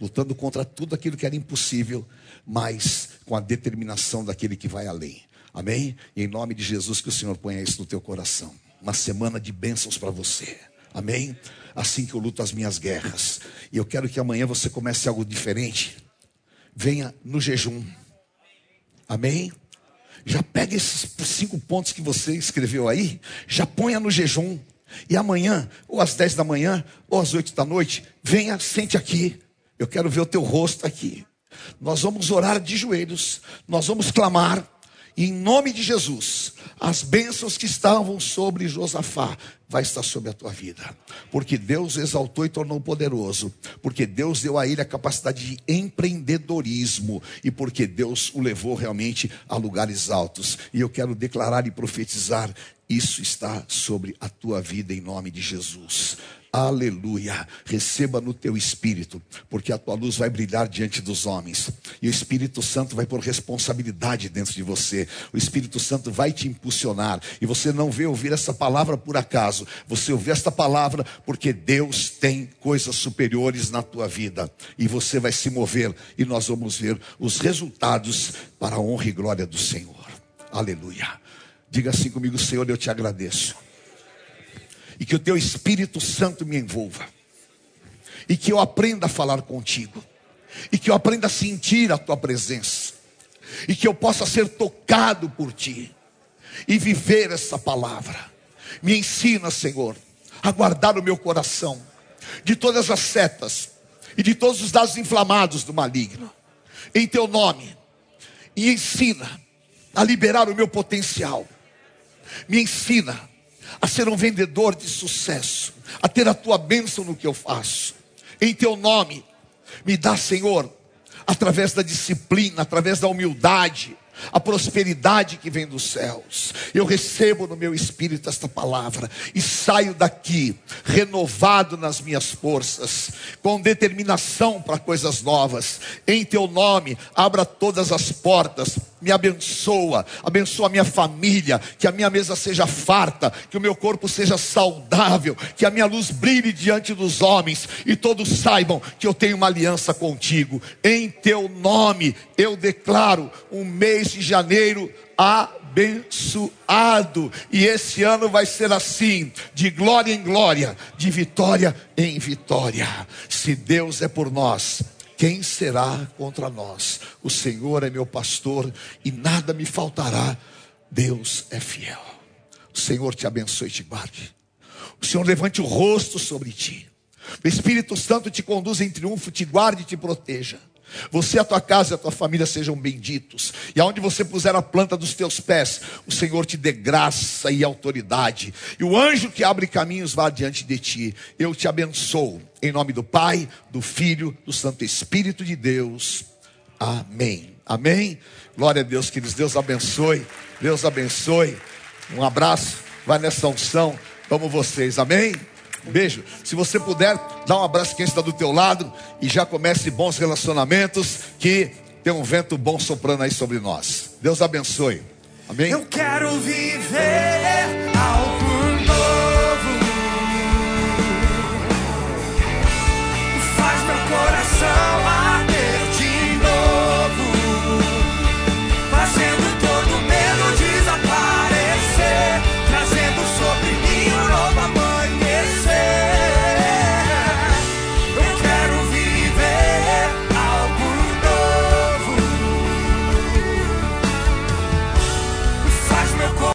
lutando contra tudo aquilo que era impossível, mas com a determinação daquele que vai além. Amém? E em nome de Jesus que o Senhor ponha isso no teu coração. Uma semana de bênçãos para você. Amém? Assim que eu luto as minhas guerras. E eu quero que amanhã você comece algo diferente. Venha no jejum. Amém? Já pega esses cinco pontos que você escreveu aí, já ponha no jejum. E amanhã, ou às 10 da manhã, ou às 8 da noite, venha, sente aqui. Eu quero ver o teu rosto aqui. Nós vamos orar de joelhos, nós vamos clamar, em nome de Jesus, as bênçãos que estavam sobre Josafá vai estar sobre a tua vida, porque Deus exaltou e tornou poderoso, porque Deus deu a ele a capacidade de empreendedorismo e porque Deus o levou realmente a lugares altos. E eu quero declarar e profetizar isso está sobre a tua vida em nome de Jesus. Aleluia. Receba no teu espírito, porque a tua luz vai brilhar diante dos homens. E o Espírito Santo vai pôr responsabilidade dentro de você. O Espírito Santo vai te impulsionar. E você não vê ouvir essa palavra por acaso. Você ouve esta palavra porque Deus tem coisas superiores na tua vida. E você vai se mover. E nós vamos ver os resultados para a honra e glória do Senhor. Aleluia. Diga assim comigo, Senhor, eu te agradeço. E que o teu Espírito Santo me envolva. E que eu aprenda a falar contigo. E que eu aprenda a sentir a tua presença. E que eu possa ser tocado por ti. E viver essa palavra. Me ensina, Senhor, a guardar o meu coração de todas as setas e de todos os dados inflamados do maligno. Em teu nome. E ensina a liberar o meu potencial. Me ensina a ser um vendedor de sucesso, a ter a tua bênção no que eu faço. Em teu nome, me dá, Senhor, através da disciplina, através da humildade, a prosperidade que vem dos céus. Eu recebo no meu espírito esta palavra e saio daqui renovado nas minhas forças, com determinação para coisas novas. Em teu nome, abra todas as portas, me abençoa, abençoa a minha família, que a minha mesa seja farta, que o meu corpo seja saudável, que a minha luz brilhe diante dos homens e todos saibam que eu tenho uma aliança contigo. Em teu nome, eu declaro um mês de janeiro abençoado. E esse ano vai ser assim, de glória em glória, de vitória em vitória. Se Deus é por nós, quem será contra nós? O Senhor é meu pastor e nada me faltará. Deus é fiel. O Senhor te abençoe e te guarde. O Senhor levante o rosto sobre ti. O Espírito Santo te conduza em triunfo, te guarde e te proteja. Você, a tua casa e a tua família sejam benditos. E aonde você puser a planta dos teus pés, o Senhor te dê graça e autoridade. E o anjo que abre caminhos vá diante de ti. Eu te abençoo. Em nome do Pai, do Filho, do Santo Espírito de Deus. Amém. Amém. Glória a Deus, queridos. Deus abençoe. Deus abençoe. Um abraço. Vai nessa unção. Amo vocês. Amém. Beijo. Se você puder, dá um abraço quem está do teu lado e já comece bons relacionamentos que tem um vento bom soprando aí sobre nós. Deus abençoe. Amém. Eu quero viver